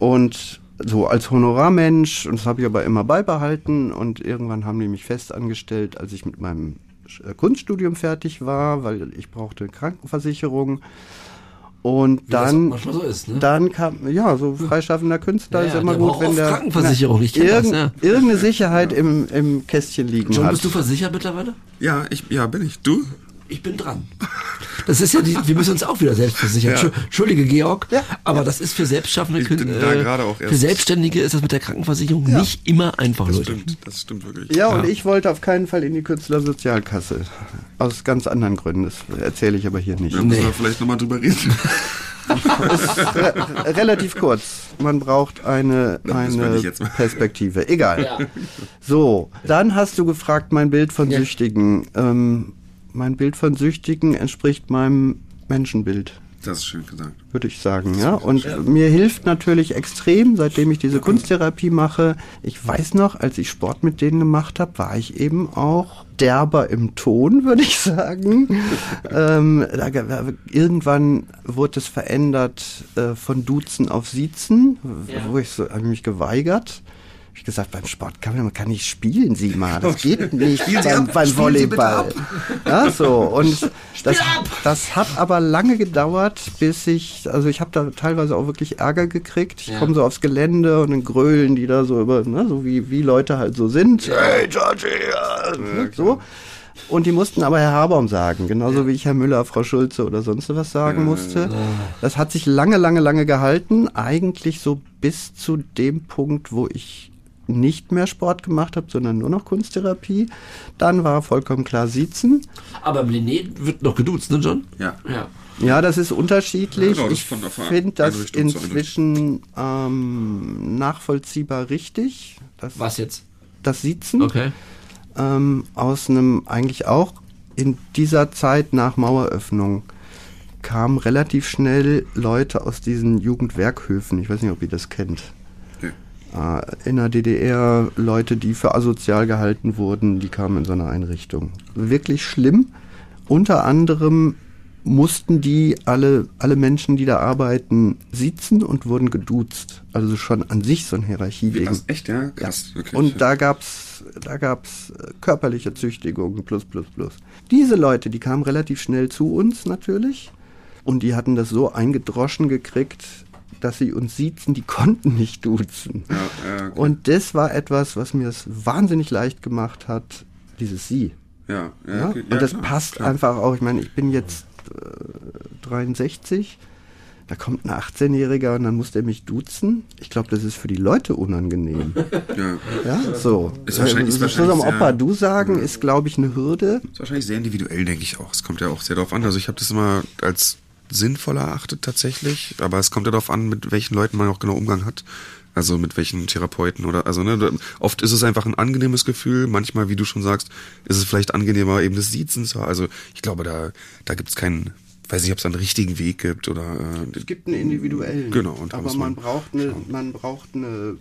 Und so als Honorarmensch, und das habe ich aber immer beibehalten und irgendwann haben die mich fest angestellt, als ich mit meinem äh, Kunststudium fertig war, weil ich brauchte Krankenversicherung. Und Wie dann, so ist, ne? dann kam, ja, so freischaffender Künstler ja, ist immer gut, wenn der Krankenversicherung, ich irgend, das, ja. irgendeine Sicherheit im, im Kästchen liegen John, hat. bist du versichert mittlerweile? Ja, ich, ja, bin ich. Du? Ich bin dran. Das ist ja die, wir müssen uns auch wieder selbst versichern. Ja. Entschuldige, Georg, ja. aber das ist für Selbstschaffende äh, für Selbstständige ist das mit der Krankenversicherung ja. nicht immer einfach, das Leute. Stimmt, das stimmt wirklich. Ja, und ich wollte auf keinen Fall in die Künstlersozialkasse. Aus ganz anderen Gründen. Das erzähle ich aber hier nicht. Da müssen wir vielleicht nochmal drüber reden. re relativ kurz. Man braucht eine, eine Perspektive. Egal. Ja. So, dann hast du gefragt, mein Bild von Süchtigen. Ähm, mein Bild von Süchtigen entspricht meinem Menschenbild. Das ist schön gesagt. Würde ich sagen, ja. Und ja. mir hilft natürlich extrem, seitdem ich diese Kunsttherapie mache. Ich weiß noch, als ich Sport mit denen gemacht habe, war ich eben auch derber im Ton, würde ich sagen. ähm, da, irgendwann wurde es verändert äh, von Duzen auf Siezen, ja. wo ich so, habe mich geweigert ich gesagt, beim Sport kann man, man kann nicht spielen, Sie mal. Das geht nicht beim, beim Volleyball. Ja, so. Und das, das hat aber lange gedauert, bis ich, also ich habe da teilweise auch wirklich Ärger gekriegt. Ich ja. komme so aufs Gelände und dann grölen die da so über, ne, so wie, wie Leute halt so sind. Hey, Georgie! Ja, ne, so. Und die mussten aber Herr Haberm sagen, genauso wie ich Herr Müller, Frau Schulze oder sonst was sagen musste. Das hat sich lange, lange, lange gehalten. Eigentlich so bis zu dem Punkt, wo ich nicht mehr Sport gemacht habe, sondern nur noch Kunsttherapie. Dann war vollkommen klar Sitzen. Aber im Linné wird noch geduzt, ne John? Ja. Ja, ja das ist unterschiedlich. Ja, genau, ich finde das inzwischen ähm, nachvollziehbar richtig. Das, Was jetzt? Das Sitzen. Okay. Ähm, aus einem eigentlich auch in dieser Zeit nach Maueröffnung kamen relativ schnell Leute aus diesen Jugendwerkhöfen. Ich weiß nicht, ob ihr das kennt in der DDR Leute, die für asozial gehalten wurden, die kamen in so eine Einrichtung. Wirklich schlimm. Unter anderem mussten die alle, alle Menschen, die da arbeiten, sitzen und wurden geduzt. Also schon an sich so ein Hierarchieding. Krass, echt, ja? Krass, ja. wirklich. Und da gab's, da gab's äh, körperliche Züchtigung, plus, plus, plus. Diese Leute, die kamen relativ schnell zu uns natürlich. Und die hatten das so eingedroschen gekriegt, dass sie uns siezen, die konnten nicht duzen. Ja, ja, okay. Und das war etwas, was mir es wahnsinnig leicht gemacht hat, dieses Sie. ja, ja, Ja? okay. Und das klar, passt klar. einfach auch. Ich meine, ich bin jetzt äh, 63. Da kommt ein 18-Jähriger und dann muss der mich duzen. Ich glaube, das ist für die Leute unangenehm. Ja. Ja, so. Ist wahrscheinlich- ist Äh, so wahrscheinlich am Opa du sagen, ist, glaube ich, eine Hürde. Ist wahrscheinlich sehr individuell, denke ich auch. Es kommt ja auch sehr darauf an. Also ich habe das immer als sinnvoll erachtet tatsächlich, aber es kommt ja darauf an, mit welchen Leuten man auch genau Umgang hat. Also mit welchen Therapeuten oder also ne, oft ist es einfach ein angenehmes Gefühl, manchmal, wie du schon sagst, ist es vielleicht angenehmer, eben das Siezen zu Also ich glaube, da, da gibt es keinen, weiß nicht, ob es einen richtigen Weg gibt oder äh, Es gibt einen individuellen. Genau, und aber man braucht eine, man braucht eine,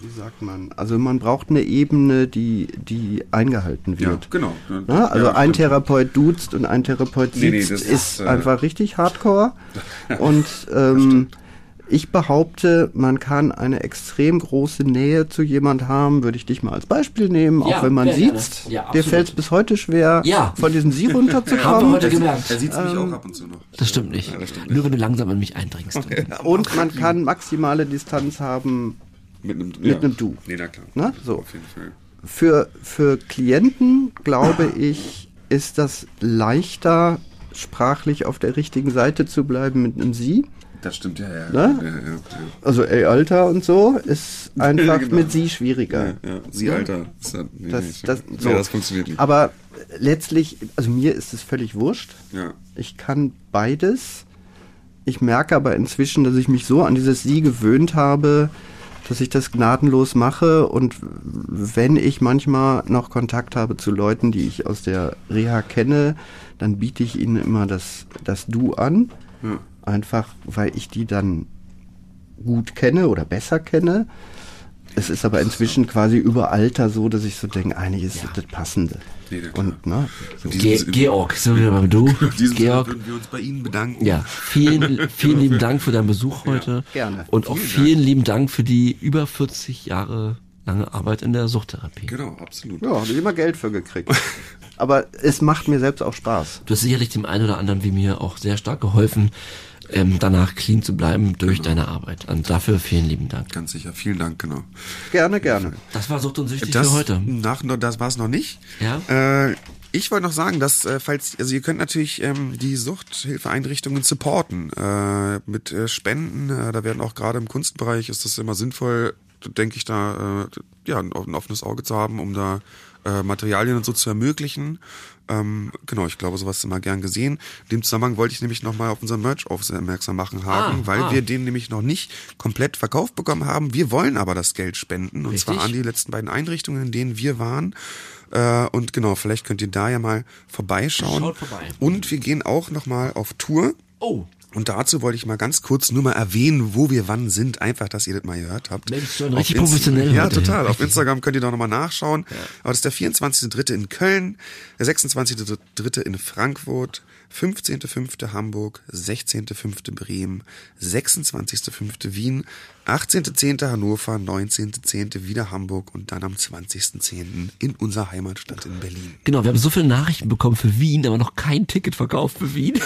wie sagt man, also man braucht eine Ebene, die, die eingehalten ja, wird. genau. Ja, also Ja, ein. Therapeut duzt und ein Therapeut Nee, nee, sitzt, das ist, ist, äh, einfach richtig hardcore. und ähm, ich behaupte, man kann eine extrem große Nähe zu jemand haben, würde ich dich mal als Beispiel nehmen, Ja, auch wenn man sieht. Ja, dir fällt es bis heute schwer, Ja. von diesem Sie Haben wir runterzukommen. heute gemerkt. Er sieht mich Ähm, auch ab und zu noch. Das stimmt nicht. Ja, das stimmt Nur wenn du langsam an mich eindringst. und man kann maximale Distanz haben Mit einem, mit einem Du. Nee, na klar. Na, so. Auf jeden Fall. Für, für Klienten, glaube ich, ist das leichter, sprachlich auf der richtigen Seite zu bleiben mit einem Sie. Das stimmt, ja, ja. Ne? Ja, ja, ja. Also, ey, Alter und so, ist einfach genau. mit Sie schwieriger. Sie, Alter. Das, nee, Das, nee, das, so. das funktioniert nicht. Aber letztlich, also mir ist es völlig wurscht. ja. Ich kann beides. Ich merke aber inzwischen, dass ich mich so an dieses Sie gewöhnt habe, dass ich das gnadenlos mache. Und wenn ich manchmal noch Kontakt habe zu Leuten, die ich aus der Reha kenne, dann biete ich ihnen immer das, das Du an. Ja. Einfach, weil ich die dann gut kenne oder besser kenne. Es ist aber inzwischen quasi über Alter so, dass ich so denke, eigentlich ist das das Passende. Nee. Und, ne, so. Ge Georg, sind wir beim Du? Georg, würden wir uns bei Ihnen bedanken. ja, vielen, vielen lieben Dank für deinen Besuch heute. gerne. Und auch vielen lieben Dank für die über 40 Jahre lange Arbeit in der Suchttherapie. Genau, absolut. Ja, habe ich immer Geld für gekriegt. Aber es macht mir selbst auch Spaß. Du hast sicherlich dem einen oder anderen wie mir auch sehr stark geholfen, ähm, danach clean zu bleiben durch deine Arbeit. Und dafür vielen lieben Dank. Ganz sicher. Vielen Dank, genau. Gerne, gerne. Das war Sucht und Süchtig Das, für heute. Nach, das war es noch nicht. Ja? Äh, ich wollte noch sagen, dass äh, falls also ihr könnt natürlich ähm, die Suchthilfeeinrichtungen supporten äh, mit äh, Spenden. Äh, da werden auch gerade im Kunstbereich ist das immer sinnvoll, denke ich, da äh, ja ein, ein offenes Auge zu haben, um da äh, Materialien und so zu ermöglichen. Ähm, genau, ich glaube, sowas ist immer gern gesehen. In dem Zusammenhang wollte ich nämlich nochmal auf unseren Merch aufmerksam machen haben, Ah, weil ah. wir den nämlich noch nicht komplett verkauft bekommen haben. Wir wollen aber das Geld spenden und zwar an die letzten beiden Einrichtungen, in denen wir waren. Äh, und genau, vielleicht könnt ihr da ja mal vorbeischauen. Schaut vorbei. Und wir gehen auch nochmal auf Tour. Oh, Und dazu wollte ich mal ganz kurz nur mal erwähnen, wo wir wann sind. Einfach, dass ihr das mal gehört habt. Mensch, Auf richtig Insta- professionell Ja, total. Auf Richtig. Instagram könnt ihr da nochmal nachschauen. Aber das ist der 24.3. in Köln, der 26.3. in Frankfurt, 15.5. Hamburg, 16.5. Bremen, 26.5. Wien, 18.10. Hannover, 19.10. wieder Hamburg und dann am 20.10. in unserer Heimatstadt in Berlin. genau, wir haben so viele Nachrichten bekommen für Wien, aber noch kein Ticket verkauft für Wien.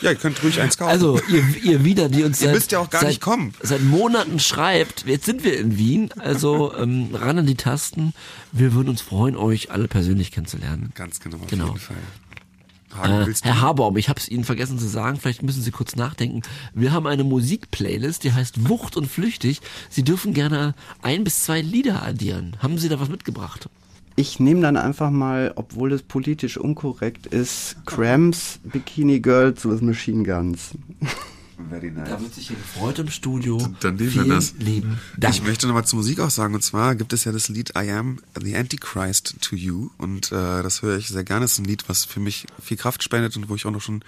Ja, ihr könnt ruhig eins kaufen. Also, ihr, ihr wieder, die uns Ihr seit, müsst ja auch gar seit, nicht kommen. seit Monaten schreibt, jetzt sind wir in Wien, also ähm, ran an die Tasten. Wir würden uns freuen, euch alle persönlich kennenzulernen. Ganz genau, auf Genau. jeden Fall. Hagen, Äh? Herr Habaum, ich habe es Ihnen vergessen zu sagen, vielleicht müssen Sie kurz nachdenken. Wir haben eine Musikplaylist, die heißt Wucht und Flüchtig. Sie dürfen gerne ein bis zwei Lieder addieren. Haben Sie da was mitgebracht? Ich nehme dann einfach mal, obwohl es politisch unkorrekt ist, Cramps, Bikini Girls with Machine Guns. Very nice. Da wird sich hier gefreut im Studio. Dann nehmen wir das. Leben. Dank. Ich möchte nochmal zur Musik auch sagen, und zwar gibt es ja das Lied I Am the Antichrist to You. Und äh, das höre ich sehr gerne. Das ist ein Lied, was für mich viel Kraft spendet und wo ich auch noch schon,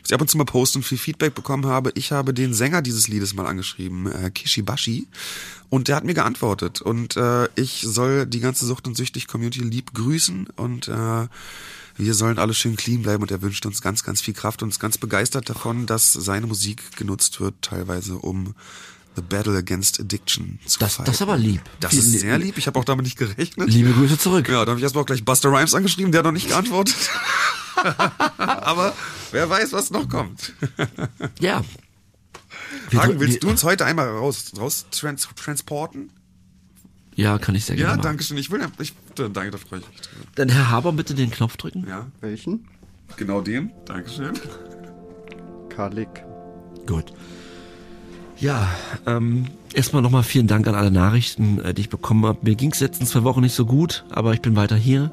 was ich ab und zu mal poste und viel Feedback bekommen habe. Ich habe den Sänger dieses Liedes mal angeschrieben, äh, Kishibashi. Und der hat mir geantwortet. Und äh, ich soll die ganze Sucht- und Süchtig-Community lieb grüßen und äh, wir sollen alle schön clean bleiben und er wünscht uns ganz, ganz viel Kraft und ist ganz begeistert davon, dass seine Musik genutzt wird, teilweise um The Battle Against Addiction zu das, Das ist aber lieb. Das ist sehr lieb. Ich habe auch damit nicht gerechnet. Liebe Grüße zurück. Ja, da habe ich erstmal auch gleich Buster Rhymes angeschrieben, der hat noch nicht geantwortet. aber wer weiß, was noch kommt. ja. Hagen, willst du uns heute einmal raus, raus trans transporten? Ja, kann ich sehr gerne. Ja, machen. danke schön. Ich will, ich, danke, da freue ich mich drüber. Dann Herr Haber, bitte den Knopf drücken. Ja. Welchen? Genau den. Dankeschön. Kalik. Gut. Ja, ähm, erstmal nochmal vielen Dank an alle Nachrichten, äh, die ich bekommen habe. Mir ging es letzten zwei Wochen nicht so gut, aber ich bin weiter hier.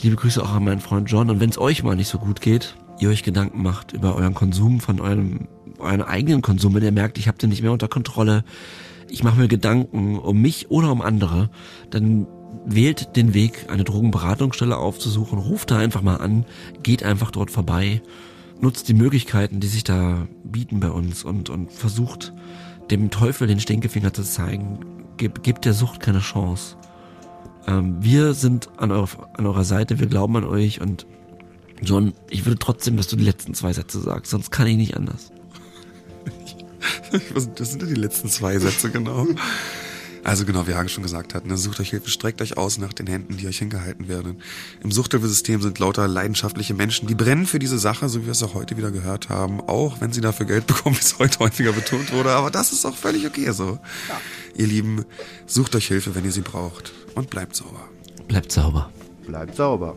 Liebe Grüße auch an meinen Freund John. Und wenn es euch mal nicht so gut geht, ihr euch Gedanken macht über euren Konsum, von eurem, euren eigenen Konsum, wenn ihr merkt, ich habe den nicht mehr unter Kontrolle, ich mache mir Gedanken um mich oder um andere, dann wählt den Weg, eine Drogenberatungsstelle aufzusuchen, ruft da einfach mal an, geht einfach dort vorbei, nutzt die Möglichkeiten, die sich da bieten bei uns und, und versucht dem Teufel den Stinkefinger zu zeigen, Gib, gebt der Sucht keine Chance. Ähm, wir sind an, eure, an eurer Seite, wir glauben an euch und John, ich würde trotzdem, dass du die letzten zwei Sätze sagst, sonst kann ich nicht anders. das sind ja die letzten zwei Sätze, genau. Also genau, wie Hagen schon gesagt hat, ne, sucht euch Hilfe, streckt euch aus nach den Händen, die euch hingehalten werden. Im Suchthilfesystem sind lauter leidenschaftliche Menschen, die brennen für diese Sache, so wie wir es auch heute wieder gehört haben, auch wenn sie dafür Geld bekommen, wie es heute häufiger betont wurde. Aber das ist auch völlig okay so. Ja. Ihr Lieben, sucht euch Hilfe, wenn ihr sie braucht und bleibt sauber. Bleibt sauber. Bleibt sauber.